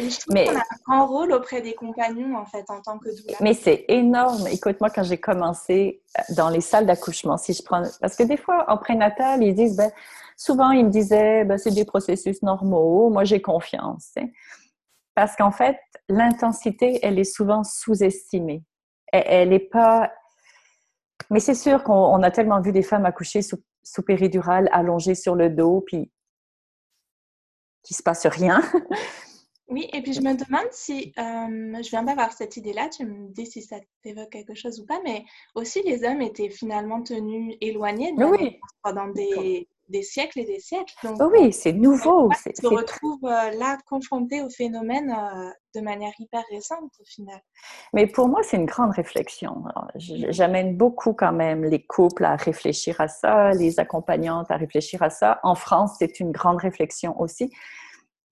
oui. je trouve qu'on a un grand rôle auprès des compagnons, en fait, en tant que doula. Mais c'est énorme. Écoute-moi, quand j'ai commencé euh, dans les salles d'accouchement, si je prends... Parce que des fois, en prénatal, ils disent, ben, souvent, ils me disaient, ben, c'est des processus normaux, moi, j'ai confiance. Parce qu'en fait, l'intensité, elle est souvent sous-estimée. Elle n'est pas... Mais c'est sûr qu'on a tellement vu des femmes accoucher sous, sous péridurale, allongées sur le dos, puis qu'il se passe rien. Oui, et puis je me demande si, euh, je viens d'avoir cette idée-là, tu me dis si ça t'évoque quelque chose ou pas, mais aussi les hommes étaient finalement tenus éloignés de Oui, pendant des, des siècles et des siècles. Donc, Oh oui, c'est nouveau. on c'est- se c'est retrouve euh, là confronté au phénomène euh, de manière hyper récente au final? Mais pour moi, c'est une grande réflexion. J'amène beaucoup quand même les couples à réfléchir à ça, les accompagnantes à réfléchir à ça. En France, c'est une grande réflexion aussi.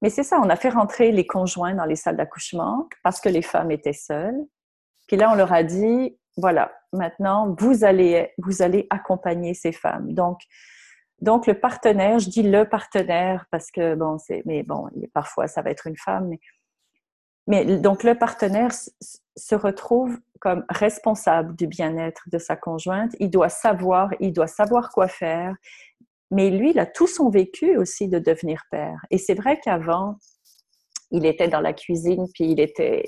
Mais c'est ça, on a fait rentrer les conjoints dans les salles d'accouchement parce que les femmes étaient seules. Puis là, on leur a dit, voilà, maintenant, vous allez, vous allez accompagner ces femmes. Donc, donc le partenaire, je dis le partenaire parce que, bon, c'est, mais bon, parfois, ça va être une femme, mais mais donc le partenaire se retrouve comme responsable du bien-être de sa conjointe. Il doit savoir, il doit savoir quoi faire. Mais lui, il a tout son vécu aussi de devenir père. Et c'est vrai qu'avant, il était dans la cuisine, puis il était...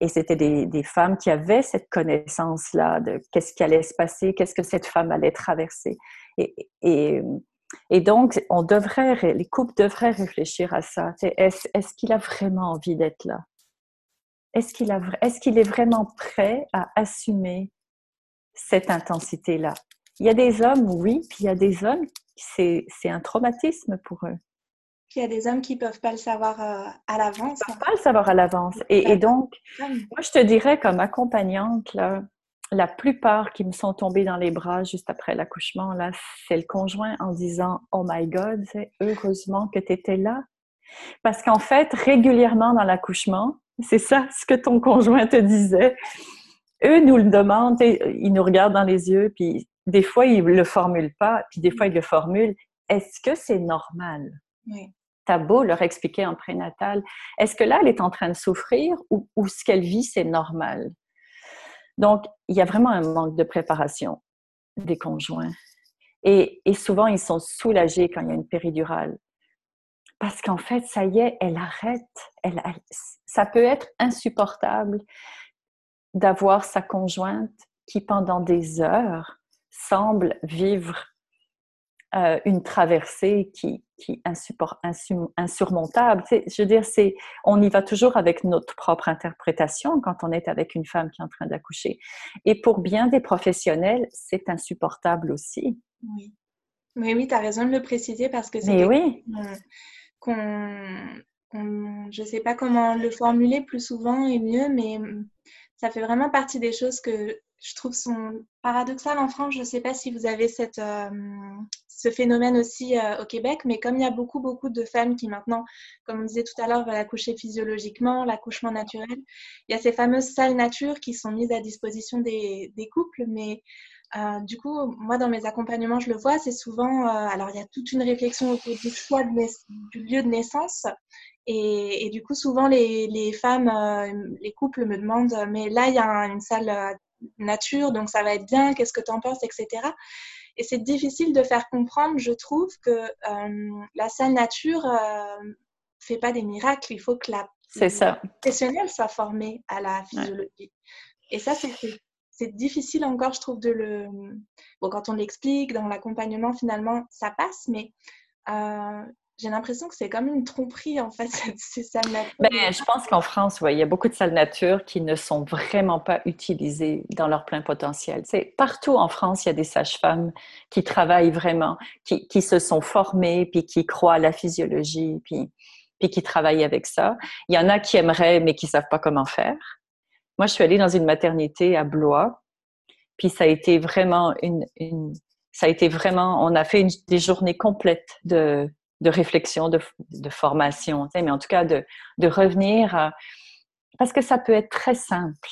Et c'était des, femmes qui avaient cette connaissance-là de qu'est-ce qui allait se passer, qu'est-ce que cette femme allait traverser. Et, donc, on devrait, les couples devraient réfléchir à ça. Est-ce est qu'il a vraiment envie d'être là? Est-ce qu'il est, qu'il est vraiment prêt à assumer cette intensité-là? Il y a des hommes, oui, puis il y a des hommes, c'est un traumatisme pour eux. Puis il y a des hommes qui ne peuvent pas le savoir euh, à l'avance. Ils ne peuvent pas le savoir à l'avance. Et, et, donc, moi, je te dirais, comme accompagnante, là, la plupart qui me sont tombés dans les bras juste après l'accouchement, là, c'est le conjoint en disant Oh my God, heureusement que tu étais là. Parce qu'en fait, régulièrement dans l'accouchement, c'est ça ce que ton conjoint te disait. Eux nous le demandent, ils nous regardent dans les yeux, puis des fois, ils ne le formulent pas, puis des fois, ils le formulent. Est-ce que c'est normal? Oui. T'as beau leur expliquer en prénatal, est-ce que là, elle est en train de souffrir ou, ou ce qu'elle vit, c'est normal? Donc, il y a vraiment un manque de préparation des conjoints. Et, et, souvent, ils sont soulagés quand il y a une péridurale. Parce qu'en fait, ça y est, elle arrête. Elle, elle, ça peut être insupportable d'avoir sa conjointe qui, pendant des heures, semble vivre euh, une traversée qui, qui insupport, insum, insurmontable. C'est, je veux dire, c'est, on y va toujours avec notre propre interprétation quand on est avec une femme qui est en train d'accoucher. Et pour bien des professionnels, c'est insupportable aussi. Oui, oui, oui tu as raison de le préciser parce que c'est oui. qu'on, qu'on, je ne sais pas comment le formuler plus souvent et mieux, mais ça fait vraiment partie des choses que je trouve sont paradoxales en France. Je ne sais pas si vous avez ce phénomène aussi au Québec, mais comme il y a beaucoup, beaucoup de femmes qui maintenant, comme on disait tout à l'heure, veulent accoucher physiologiquement, l'accouchement naturel, il y a ces fameuses salles nature qui sont mises à disposition des, couples, mais du coup, moi, dans mes accompagnements, je le vois, c'est souvent, alors il y a toute une réflexion autour du choix du lieu de naissance. Et, du coup, souvent, les, femmes, les couples me demandent, mais là, il y a un, une salle nature, donc ça va être bien, qu'est-ce que tu en penses, etc. Et c'est difficile de faire comprendre, je trouve, que euh, la salle nature euh, fait pas des miracles. Il faut que la c'est ça. professionnelle soit formée à la physiologie. Ouais. Et ça, c'est difficile encore, je trouve, de le. Bon, quand on l'explique dans l'accompagnement, finalement, ça passe, mais euh, j'ai l'impression que c'est comme une tromperie, en fait, ces salles nature. Ben, je pense qu'en France, ouais, il y a beaucoup de salles nature qui ne sont vraiment pas utilisées dans leur plein potentiel. C'est partout en France, il y a des sages-femmes qui travaillent vraiment, qui, qui, se sont formées, puis qui croient à la physiologie, puis, puis qui travaillent avec ça. Il y en a qui aimeraient, mais qui ne savent pas comment faire. Moi, je suis allée dans une maternité à Blois, puis ça a été vraiment une, une ça a été vraiment, on a fait une, des journées complètes de, de réflexion, de, de formation, mais en tout cas de, de revenir à... Parce que ça peut être très simple.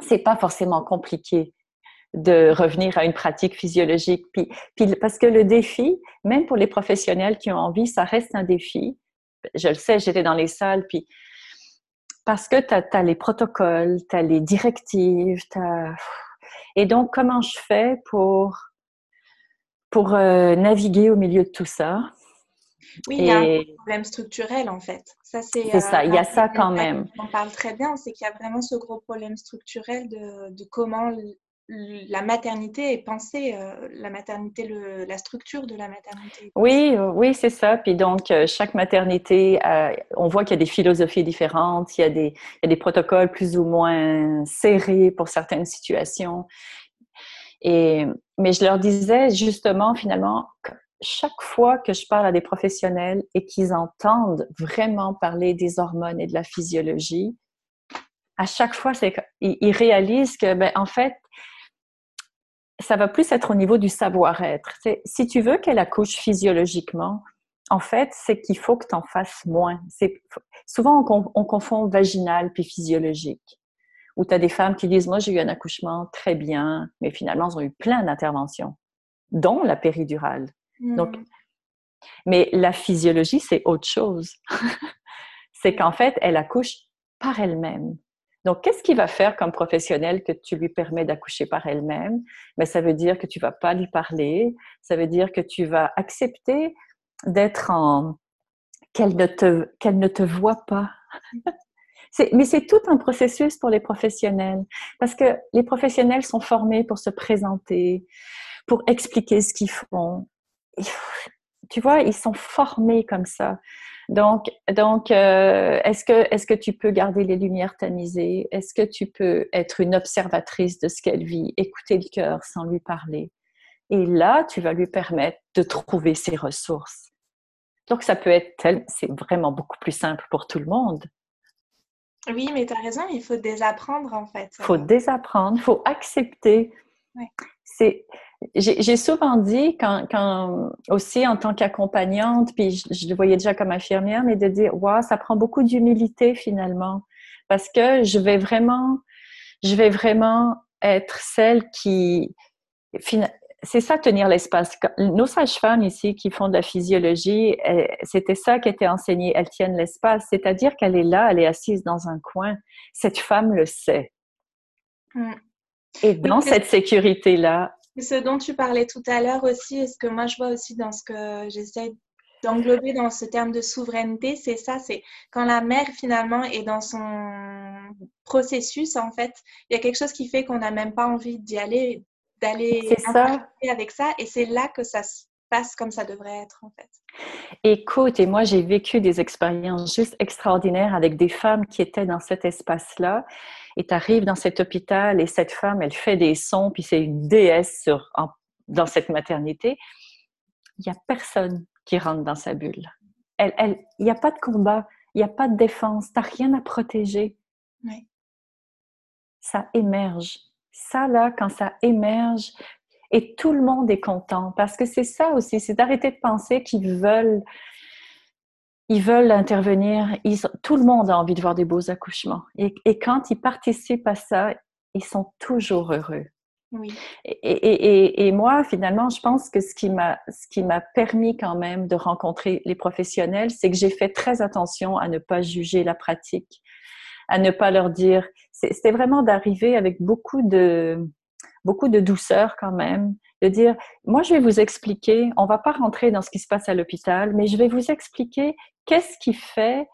C'est pas forcément compliqué de revenir à une pratique physiologique. Puis, parce que le défi, même pour les professionnels qui ont envie, ça reste un défi. Je le sais, j'étais dans les salles, puis parce que tu as, as, les protocoles, tu as les directives, as... et donc comment je fais pour pour euh, naviguer au milieu de tout ça. Oui, il y a un problème structurel en fait. Ça, c'est euh, ça, il y a ça quand même. On parle très bien, c'est qu'il y a vraiment ce gros problème structurel de, de comment la maternité est pensée, euh, la maternité, la structure de la maternité. Oui, oui, c'est ça. Puis donc, euh, chaque maternité, on voit qu'il y a des philosophies différentes, il y, a des, il y a des protocoles plus ou moins serrés pour certaines situations. Et, mais je leur disais justement, finalement, chaque fois que je parle à des professionnels et qu'ils entendent vraiment parler des hormones et de la physiologie, à chaque fois, qu'ils réalisent que, ben, en fait, ça va plus être au niveau du savoir-être. Si tu veux qu'elle accouche physiologiquement, en fait, c'est qu'il faut que tu en fasses moins. Souvent, on, confond vaginal puis physiologique. Ou tu as des femmes qui disent, moi, j'ai eu un accouchement très bien, mais finalement, elles ont eu plein d'interventions, dont la péridurale. Donc, hmm. mais la physiologie, c'est autre chose. c'est qu'en fait, elle accouche par elle-même. Donc, qu'est-ce qu'il va faire comme professionnel que tu lui permets d'accoucher par elle-même? Mais ben, ça veut dire que tu vas pas lui parler. Ça veut dire que tu vas accepter d'être en qu'elle ne te qu'elle ne te voit pas. mais c'est tout un processus pour les professionnels parce que les professionnels sont formés pour se présenter, pour expliquer ce qu'ils font. Tu vois, ils sont formés comme ça. Donc, donc euh, est-ce que, est que tu peux garder les lumières tamisées? Est-ce que tu peux être une observatrice de ce qu'elle vit, écouter le cœur sans lui parler? Et là, tu vas lui permettre de trouver ses ressources. Donc, ça peut être, c'est vraiment beaucoup plus simple pour tout le monde. Oui, mais tu as raison, il faut désapprendre en fait. Il faut désapprendre, il faut accepter. C'est j'ai souvent dit, quand, aussi en tant qu'accompagnante, puis je, le voyais déjà comme infirmière, mais de dire, waouh, ça prend beaucoup d'humilité finalement, parce que je vais vraiment, je vais vraiment être celle qui, c'est ça tenir l'espace. Nos sages-femmes ici qui font de la physiologie, eh, c'était ça qui était enseigné. Elles tiennent l'espace, c'est-à-dire qu'elle est là, elle est assise dans un coin. Cette femme le sait. Mmh. Et dans cette sécurité-là, ce dont tu parlais tout à l'heure aussi, et ce que moi je vois aussi dans ce que j'essaie d'englober dans ce terme de souveraineté, c'est ça, c'est quand la mère finalement est dans son processus, en fait, il y a quelque chose qui fait qu'on n'a même pas envie d'y aller, d'aller avec ça, et c'est là que ça se passe comme ça devrait être, en fait. Écoute, et moi j'ai vécu des expériences juste extraordinaires avec des femmes qui étaient dans cet espace-là et tu arrives dans cet hôpital et cette femme, elle fait des sons, puis c'est une déesse sur, dans cette maternité. Il n'y a personne qui rentre dans sa bulle. Il elle, n'y a pas de combat, il n'y a pas de défense, tu n'as rien à protéger. Ça émerge. Ça, là, quand ça émerge, et tout le monde est content, parce que c'est ça aussi, c'est d'arrêter de penser qu'ils veulent ils veulent intervenir. tout le monde a envie de voir des beaux accouchements. Et, quand ils participent à ça, ils sont toujours heureux. Oui. Et, moi, finalement, je pense que ce qui m'a ce qui m'a permis quand même de rencontrer les professionnels, c'est que j'ai fait très attention à ne pas juger la pratique, à ne pas leur dire. C'était vraiment d'arriver avec beaucoup de beaucoup de douceur quand même, de dire, moi je vais vous expliquer, on va pas rentrer dans ce qui se passe à l'hôpital, mais je vais vous expliquer qu'est-ce qui fait,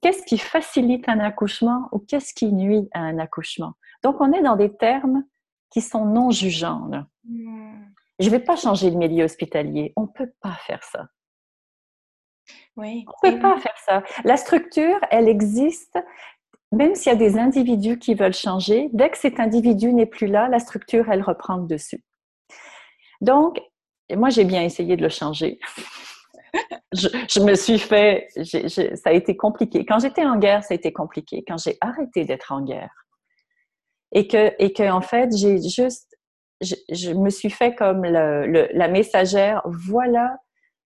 qu'est-ce qui facilite un accouchement ou qu'est-ce qui nuit à un accouchement. Donc on est dans des termes qui sont non jugeants. Hmm. Je ne vais pas changer le milieu hospitalier, on ne peut pas faire ça. Oui. On ne peut pas faire ça. La structure, elle existe même s'il y a des individus qui veulent changer, dès que cet individu n'est plus là, la structure, elle reprend dessus. Donc, moi, j'ai bien essayé de le changer. je, me suis fait, ça a été compliqué. Quand j'étais en guerre, ça a été compliqué. Quand j'ai arrêté d'être en guerre et que, et que en fait, j'ai juste, je, me suis fait comme la messagère. Voilà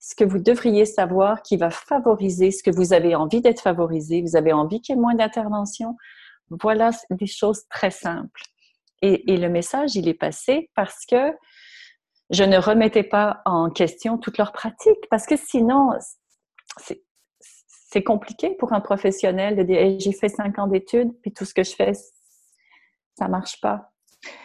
ce que vous devriez savoir qui va favoriser ce que vous avez envie d'être favorisé, vous avez envie qu'il y ait moins d'intervention. Voilà des choses très simples. Et, le message, il est passé parce que je ne remettais pas en question toute leur pratique, parce que sinon, c'est compliqué pour un professionnel de dire j'ai fait cinq ans d'études, puis tout ce que je fais, ça marche pas.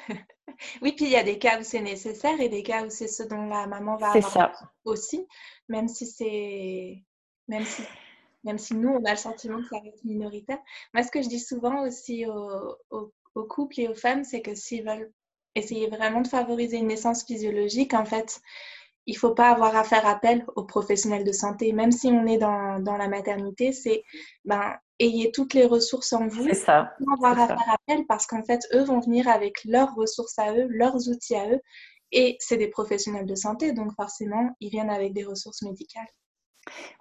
Oui, puis il y a des cas où c'est nécessaire et des cas où c'est ce dont la maman va avoir ça. aussi, même si c'est même si même si nous on a le sentiment que ça reste minoritaire. Moi, ce que je dis souvent aussi aux, aux, couples et aux femmes, c'est que s'ils veulent essayer vraiment de favoriser une naissance physiologique, en fait, il ne faut pas avoir à faire appel aux professionnels de santé. Même si on est dans, dans la maternité, c'est ben, ayez toutes les ressources en vous. C'est ça. Sans avoir à faire appel parce qu'en fait, eux vont venir avec leurs ressources à eux, leurs outils à eux. Et c'est des professionnels de santé, donc forcément, ils viennent avec des ressources médicales.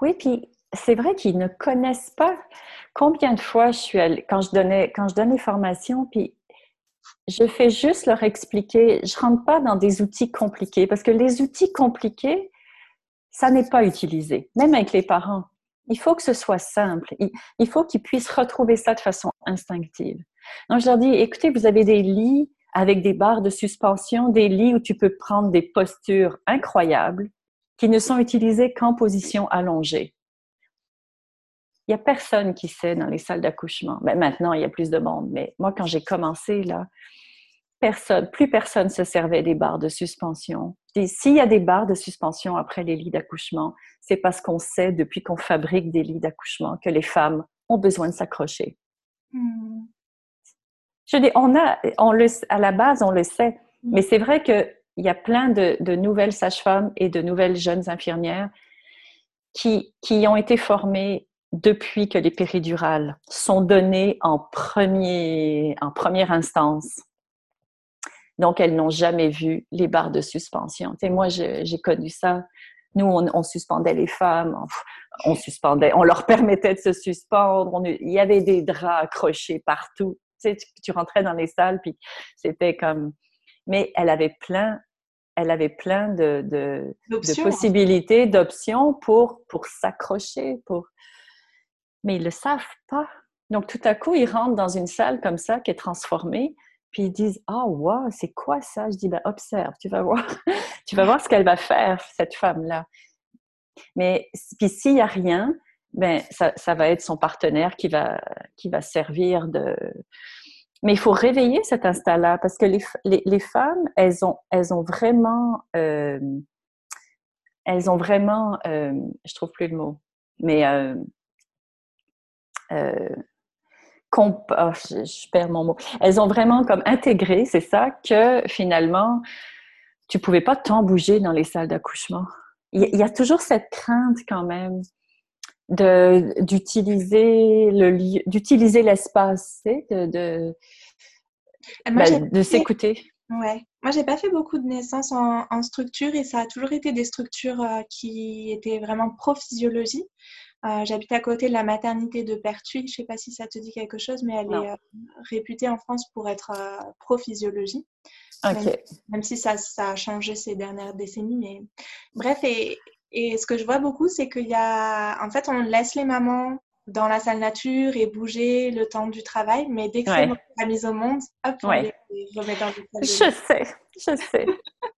Oui, puis c'est vrai qu'ils ne connaissent pas combien de fois je suis allée, quand je donnais, quand je donnais formation, puis je fais juste leur expliquer, je rentre pas dans des outils compliqués parce que les outils compliqués, ça n'est pas utilisé, même avec les parents. Il faut que ce soit simple. Il, faut qu'ils puissent retrouver ça de façon instinctive. Donc, je leur dis, écoutez, vous avez des lits avec des barres de suspension, des lits où tu peux prendre des postures incroyables qui ne sont utilisées qu'en position allongée. Il n'y a personne qui sait dans les salles d'accouchement. Ben, maintenant, il y a plus de monde, mais moi, quand j'ai commencé, là, personne, plus personne se servait des barres de suspension. S'il y a des barres de suspension après les lits d'accouchement, c'est parce qu'on sait depuis qu'on fabrique des lits d'accouchement que les femmes ont besoin de s'accrocher. Hmm. Je dis, on a, on le, à la base, on le sait, hmm. mais c'est vrai qu'il y a plein de, de nouvelles sages-femmes et de nouvelles jeunes infirmières qui, qui ont été formées depuis que les péridurales sont données en, premier, en première instance. Donc, elles n'ont jamais vu les barres de suspension. Tu moi, j'ai connu ça. Nous, on, suspendait les femmes, on, suspendait, on leur permettait de se suspendre. il y avait des draps accrochés partout. Tu, sais, tu, rentrais dans les salles, puis c'était comme. Mais elle avait plein, elle avait plein de, de, de possibilités, d'options pour, pour s'accrocher, pour mais ils ne le savent pas. Donc, tout à coup, ils rentrent dans une salle comme ça qui est transformée, puis ils disent Ah, oh, wow, c'est quoi ça? Je dis ben, Observe, tu vas voir. tu vas voir ce qu'elle va faire, cette femme-là. Mais puis s'il n'y a rien, ben, ça, ça, va être son partenaire qui va, qui va servir de. Mais il faut réveiller cet instinct-là parce que les, les, les, femmes, elles ont, elles ont vraiment. Euh, elles ont vraiment. Euh, je trouve plus le mot. Mais. Euh, euh, oh, je, perds mon mot. Elles ont vraiment comme intégré, c'est ça, que finalement, tu pouvais pas tant bouger dans les salles d'accouchement. Il, y a toujours cette crainte quand même de d'utiliser le d'utiliser l'espace, de de, ben, de s'écouter. Ouais. Moi, j'ai pas fait beaucoup de naissances en, structure et ça a toujours été des structures euh, qui étaient vraiment pro-physiologie. Euh, j'habite à côté de la maternité de Pertuis. Je ne sais pas si ça te dit quelque chose, mais elle est euh, réputée en France pour être euh, pro-physiologie. Même, si ça, a changé ces dernières décennies. Mais... Bref, et, ce que je vois beaucoup, c'est qu'il y a. En fait, on laisse les mamans dans la salle nature et bouger le temps du travail, mais dès que c'est la mise au monde, hop, on les remet dans le Je sais, je sais,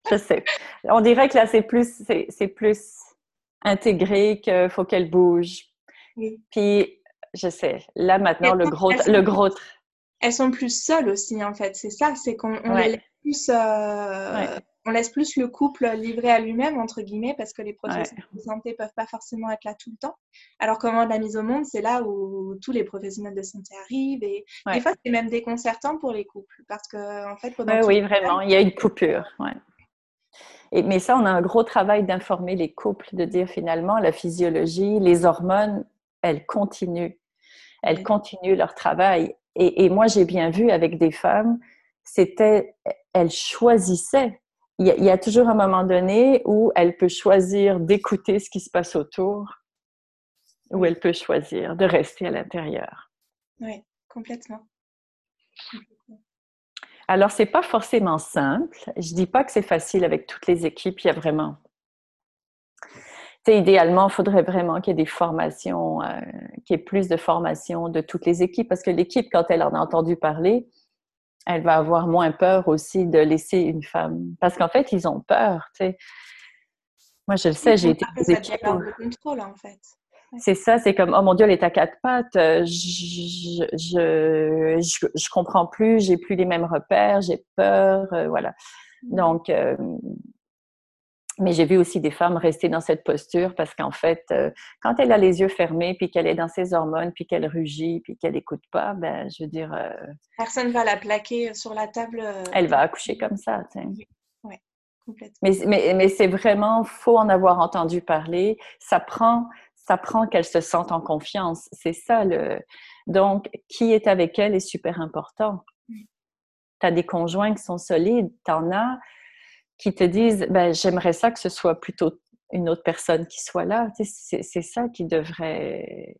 je sais. On dirait que là, c'est plus, c'est plus intégrée qu'il faut qu'elle bouge. Puis, je sais, là maintenant, le gros, le gros. Elles sont plus seules aussi, en fait. C'est ça, c'est qu'on les laisse plus. Euh, on laisse plus le couple livré à lui-même, entre guillemets, parce que les professionnels de santé peuvent pas forcément être là tout le temps. Alors comment la mise au monde, c'est là où tous les professionnels de santé arrivent. Et des fois, c'est même déconcertant pour les couples, parce que en fait, oui, vraiment, il y a une coupure. Mais ça, on a un gros travail d'informer les couples, de dire finalement la physiologie, les hormones, elles continuent. Elles continuent leur travail. Et, moi, j'ai bien vu avec des femmes, c'était, elles choisissaient. Il y, a, il y, a, toujours un moment donné où elle peut choisir d'écouter ce qui se passe autour, ou elle peut choisir de rester à l'intérieur. Oui, complètement. Alors, c'est pas forcément simple. Je dis pas que c'est facile avec toutes les équipes. Il y a vraiment. idéalement, il faudrait vraiment qu'il y ait des formations, euh, qu'il y ait plus de formations de toutes les équipes, parce que l'équipe, quand elle en a entendu parler, elle va avoir moins peur aussi de laisser une femme. Parce qu'en fait, ils ont peur. Moi, je le sais, j'ai été des équipes. de contrôle, en fait. C'est ça, c'est comme oh mon Dieu, elle est à quatre pattes, euh, je je, je, je comprends plus, j'ai plus les mêmes repères, j'ai peur, euh, voilà. Mm. Donc, euh, Mais j'ai vu aussi des femmes rester dans cette posture parce qu'en fait, euh, quand elle a les yeux fermés, puis qu'elle est dans ses hormones, puis qu'elle rugit, puis qu'elle n'écoute pas, ben, je veux dire... Personne va la plaquer sur la table. Elle va accoucher comme ça. Oui, complètement. Mais, mais, mais c'est vraiment faux en avoir entendu parler. Ça prend, ça prend qu'elle se sente en confiance. C'est ça le... Donc, qui est avec elle est super important. Tu as des conjoints qui sont solides, tu en as qui te disent ben, j'aimerais ça que ce soit plutôt une autre personne qui soit là. c'est ça qui devrait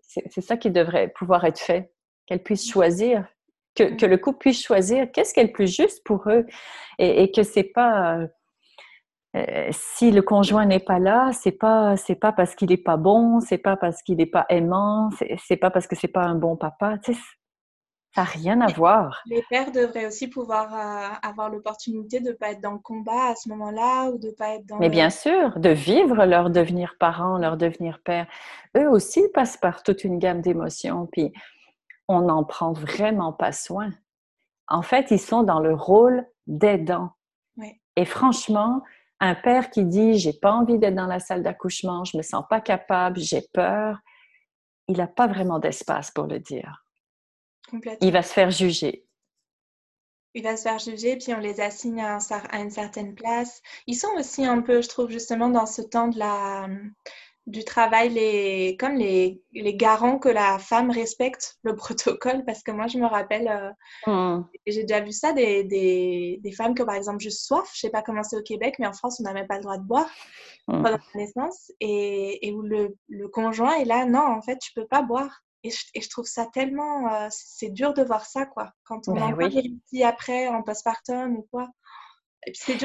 c'est ça qui devrait pouvoir être fait, qu'elle puisse choisir, que, que, le couple puisse choisir qu'est-ce qui est le plus juste pour eux et, et que c'est pas euh, si le conjoint n'est pas là, c'est pas c'est pas parce qu'il n'est pas bon, c'est pas parce qu'il n'est pas aimant, c'est pas parce que c'est pas un bon papa. Tu sais, ça n'a rien à voir. Les pères devraient aussi pouvoir euh, avoir l'opportunité de ne pas être dans le combat à ce moment-là ou de pas être dans. Mais bien sûr, de vivre leur devenir parent, leur devenir père. Eux aussi passent par toute une gamme d'émotions, puis on n'en prend vraiment pas soin. En fait, ils sont dans le rôle d'aidant. Et franchement, un père qui dit j'ai pas envie d'être dans la salle d'accouchement, je me sens pas capable, j'ai peur, il n'a pas vraiment d'espace pour le dire. Il va se faire juger. Il va se faire juger, puis on les assigne à, une certaine place. Ils sont aussi un peu, je trouve, justement, dans ce temps de la, du travail, les, comme les, les garants que la femme respecte le protocole. Parce que moi, je me rappelle, euh, mmh. j'ai déjà vu ça, des, des, des, femmes ont, par exemple, juste soif. Je sais pas comment c'est au Québec, mais en France, on n'a même pas le droit de boire mmh. pendant la naissance. Et, et où le, le conjoint est là, non, en fait, tu ne peux pas boire. Et je, trouve ça tellement. Euh, c'est dur de voir ça, quoi. Quand on en oui. après, en postpartum ou quoi.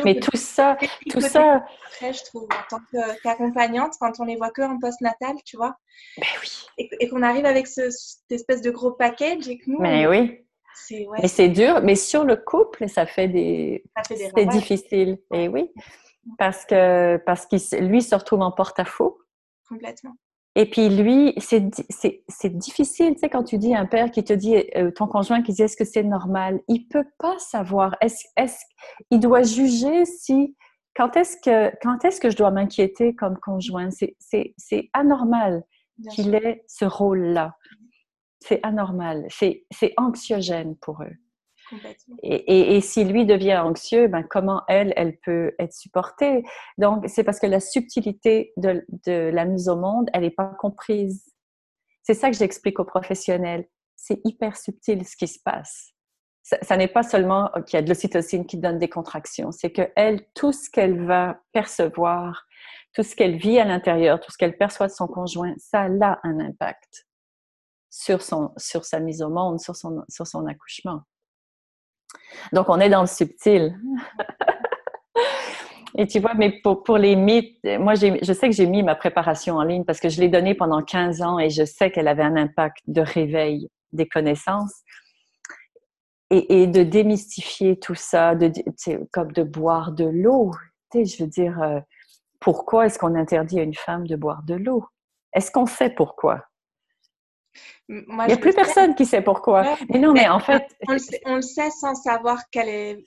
Mais tout ça, tout ça. Après, je trouve, en tant qu'accompagnante, quand on les voit que en postnatal, tu vois. Ben oui. Et, qu'on arrive avec ce, cette espèce de gros package et que nous. Mais oui. C'est Mais c'est dur. Mais sur le couple, ça fait des. c'est difficile. Et oui. Parce que parce qu'il lui se retrouve en porte-à-faux. Complètement. Et puis lui, c'est difficile, tu sais, quand tu dis un père qui te dit, euh, ton conjoint qui dit est-ce que c'est normal, il peut pas savoir. Est-ce, est il doit juger si quand est-ce que quand est-ce que je dois m'inquiéter comme conjoint? C'est anormal qu'il ait ce rôle-là. C'est anormal. C'est anxiogène pour eux. Et, si lui devient anxieux, ben comment elle, elle peut être supportée? Donc, c'est parce que la subtilité de, la mise au monde, elle n'est pas comprise. C'est ça que j'explique aux professionnels. C'est hyper subtil ce qui se passe. Ça, n'est pas seulement qu'il y a de l'ocytocine qui donne des contractions, c'est que elle, tout ce qu'elle va percevoir, tout ce qu'elle vit à l'intérieur, tout ce qu'elle perçoit de son conjoint, ça a un impact sur, son, sur sa mise au monde, sur son, sur son accouchement. Donc, on est dans le subtil. Et tu vois, mais pour, pour les mythes, moi, je sais que j'ai mis ma préparation en ligne parce que je l'ai donnée pendant 15 ans et je sais qu'elle avait un impact de réveil des connaissances et, de démystifier tout ça, de, comme de boire de l'eau. Je veux dire, euh, pourquoi est-ce qu'on interdit à une femme de boire de l'eau? Est-ce qu'on sait pourquoi? Il n'y a plus personne qui sait pourquoi. Mais non, mais, en fait. On le, sait, sans savoir qu'elle est.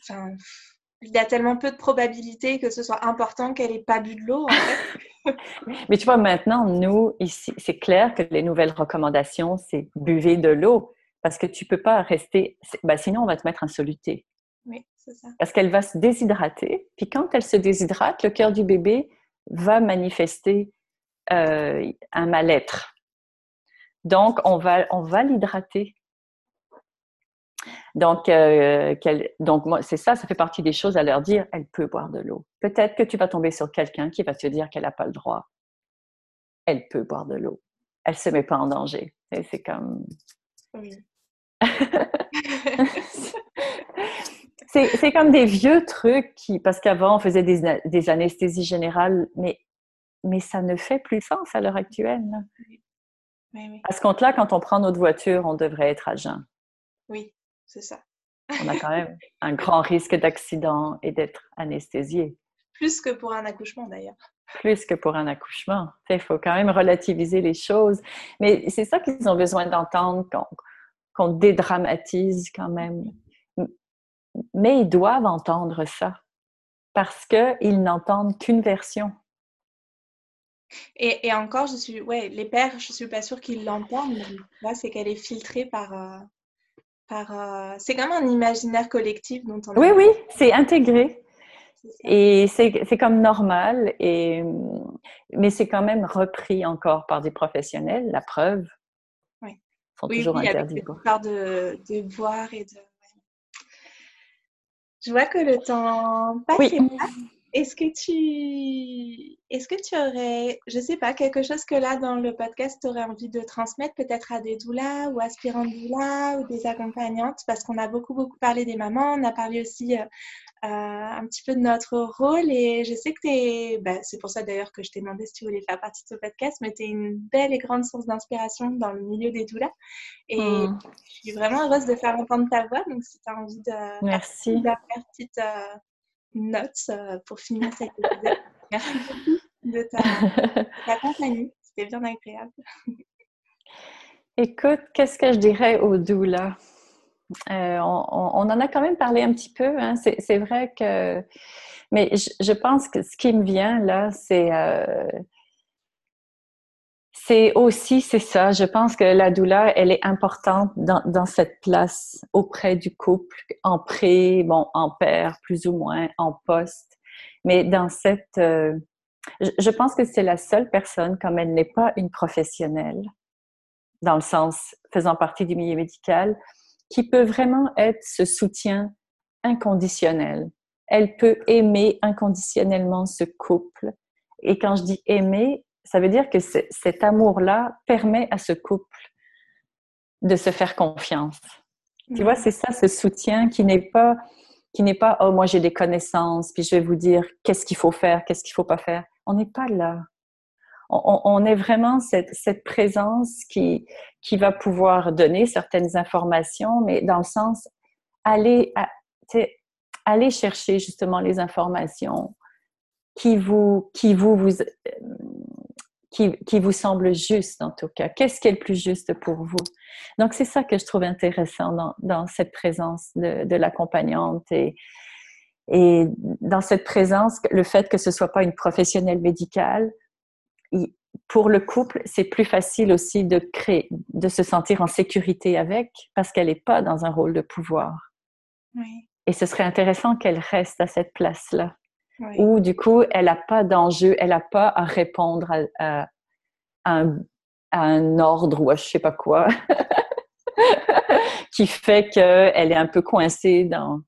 il y a tellement peu de probabilités que ce soit important qu'elle n'ait pas bu de l'eau. mais tu vois, maintenant, nous, ici, c'est clair que les nouvelles recommandations, c'est buvez de l'eau. Parce que tu ne peux pas rester. Ben, sinon, on va te mettre un soluté. Oui, c'est ça. Parce qu'elle va se déshydrater. Puis quand elle se déshydrate, le cœur du bébé va manifester euh, un mal-être. Donc, on va, on va l'hydrater. Donc, euh, donc c'est ça, ça fait partie des choses à leur dire, elle peut boire de l'eau. Peut-être que tu vas tomber sur quelqu'un qui va te dire qu'elle n'a pas le droit. Elle peut boire de l'eau. Elle ne se met pas en danger. C'est comme... Oui. c'est comme des vieux trucs qui, parce qu'avant on faisait des, des, anesthésies générales, mais, mais ça ne fait plus sens à l'heure actuelle. À ce compte-là, quand on prend notre voiture, on devrait être à jeun. Oui, c'est ça. on a quand même un grand risque d'accident et d'être anesthésié. Plus que pour un accouchement d'ailleurs. Plus que pour un accouchement. Il faut quand même relativiser les choses. Mais c'est ça qu'ils ont besoin d'entendre, qu'on dédramatise quand même. Mais ils doivent entendre ça. parce qu'ils n'entendent qu'une version. Et, encore, je suis, ouais, les pères, je suis pas sûre qu'ils l'entendent. Là, c'est qu'elle est filtrée par, euh, par. Euh, c'est comme un imaginaire collectif dont on. Oui, oui, c'est intégré. Et c'est comme normal, et, mais c'est quand même repris encore par des professionnels, la preuve. Oui. Sont oui, toujours oui, interdits. Avec de, de voir et de. Je vois que le temps passe. Oui. Est-ce que tu est-ce que tu aurais, je sais pas, quelque chose que là dans le podcast tu aurais envie de transmettre peut-être à des doulas ou aspirantes doulas ou des accompagnantes? Parce qu'on a beaucoup beaucoup parlé des mamans, on a parlé aussi euh, euh, un petit peu de notre rôle et je sais que tu es, bah, c'est pour ça d'ailleurs que je t'ai demandé si tu voulais faire partie de ce podcast, mais tu es une belle et grande source d'inspiration dans le milieu des doulas et mmh. je suis vraiment heureuse de faire entendre ta voix donc si tu as envie de Merci. faire petite euh, notes euh, pour finir cette épisode. Merci beaucoup de ta, compagnie. C'était bien agréable. Écoute, qu'est-ce que je dirais au doula? Euh, on, on, en a quand même parlé un petit peu. Hein. C'est vrai que. Mais je, pense que ce qui me vient là, c'est. Euh, c'est aussi, c'est ça, je pense que la douleur, elle est importante dans, cette place auprès du couple, en pré, bon, en père, plus ou moins, en poste. Mais dans cette... Euh, je pense que c'est la seule personne, comme elle n'est pas une professionnelle, dans le sens faisant partie du milieu médical, qui peut vraiment être ce soutien inconditionnel. Elle peut aimer inconditionnellement ce couple. Et quand je dis aimer, ça veut dire que cet amour-là permet à ce couple de se faire confiance. Tu vois, c'est ça, ce soutien qui n'est pas, qui n'est pas, oh, moi j'ai des connaissances, puis je vais vous dire qu'est-ce qu'il faut faire, qu'est-ce qu'il faut pas faire. On n'est pas là. On, est vraiment cette, cette présence qui, qui va pouvoir donner certaines informations, mais dans le sens, aller, aller chercher justement les informations qui vous, qui vous, vous qui, vous semble juste en tout cas. Qu'est-ce qui est le plus juste pour vous? Donc, c'est ça que je trouve intéressant dans, cette présence de, l'accompagnante et, et dans cette présence, le fait que ce soit pas une professionnelle médicale, pour le couple, c'est plus facile aussi de créer, de se sentir en sécurité avec parce qu'elle n'est pas dans un rôle de pouvoir. Et ce serait intéressant qu'elle reste à cette place-là. Ou du coup, elle n'a pas d'enjeu, elle n'a pas à répondre à, un, ordre ou à je sais pas quoi, qui fait qu'elle est un peu coincée dans.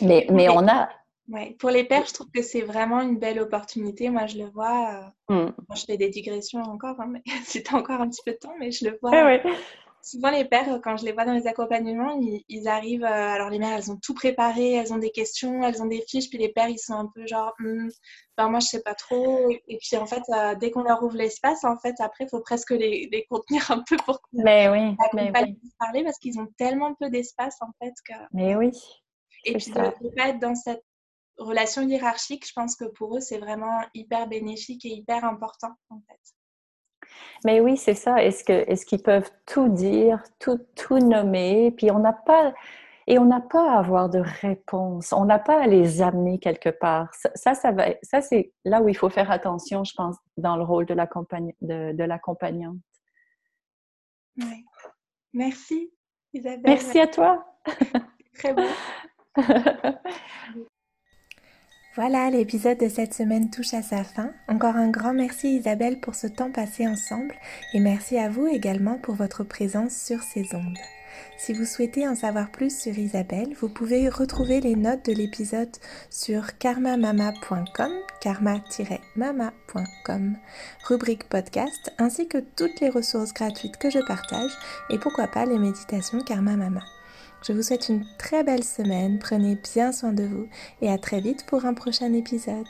Mais, mais on a. Ouais. Pour les pères, je trouve que c'est vraiment une belle opportunité. Moi, je le vois. Euh, hmm. je fais des digressions encore, hein, mais c'était encore un petit peu de temps, mais je le vois. Oui souvent les pères, quand je les vois dans les accompagnements, ils, arrivent, euh, alors les mères, elles ont tout préparé, elles ont des questions, elles ont des fiches, puis les pères, ils sont un peu genre, hm, ben moi, je sais pas trop. Et puis en fait, euh, dès qu'on leur ouvre l'espace, en fait, après, il faut presque les, les, contenir un peu pour mais oui, mais pas parler parce qu'ils ont tellement peu d'espace, en fait. Que... Mais oui. Et puis de ne pas être dans cette relation hiérarchique, je pense que pour eux, c'est vraiment hyper bénéfique et hyper important, en fait. Mais oui, c'est ça. Est-ce que est-ce qu'ils peuvent tout dire, tout tout nommer, puis on n'a pas et on n'a pas à avoir de réponse. On n'a pas à les amener quelque part. Ça, ça, va. Ça, c'est là où il faut faire attention, je pense, dans le rôle de l'accompagnante. Oui. Merci, Isabelle. Merci à toi. Très bon. Voilà, l'épisode de cette semaine touche à sa fin. Encore un grand merci Isabelle pour ce temps passé ensemble et merci à vous également pour votre présence sur ces ondes. Si vous souhaitez en savoir plus sur Isabelle, vous pouvez retrouver les notes de l'épisode sur karmamama.com, karma-mama.com, rubrique podcast, ainsi que toutes les ressources gratuites que je partage et pourquoi pas les méditations Karma Mama. Je vous souhaite une très belle semaine, prenez bien soin de vous et à très vite pour un prochain épisode.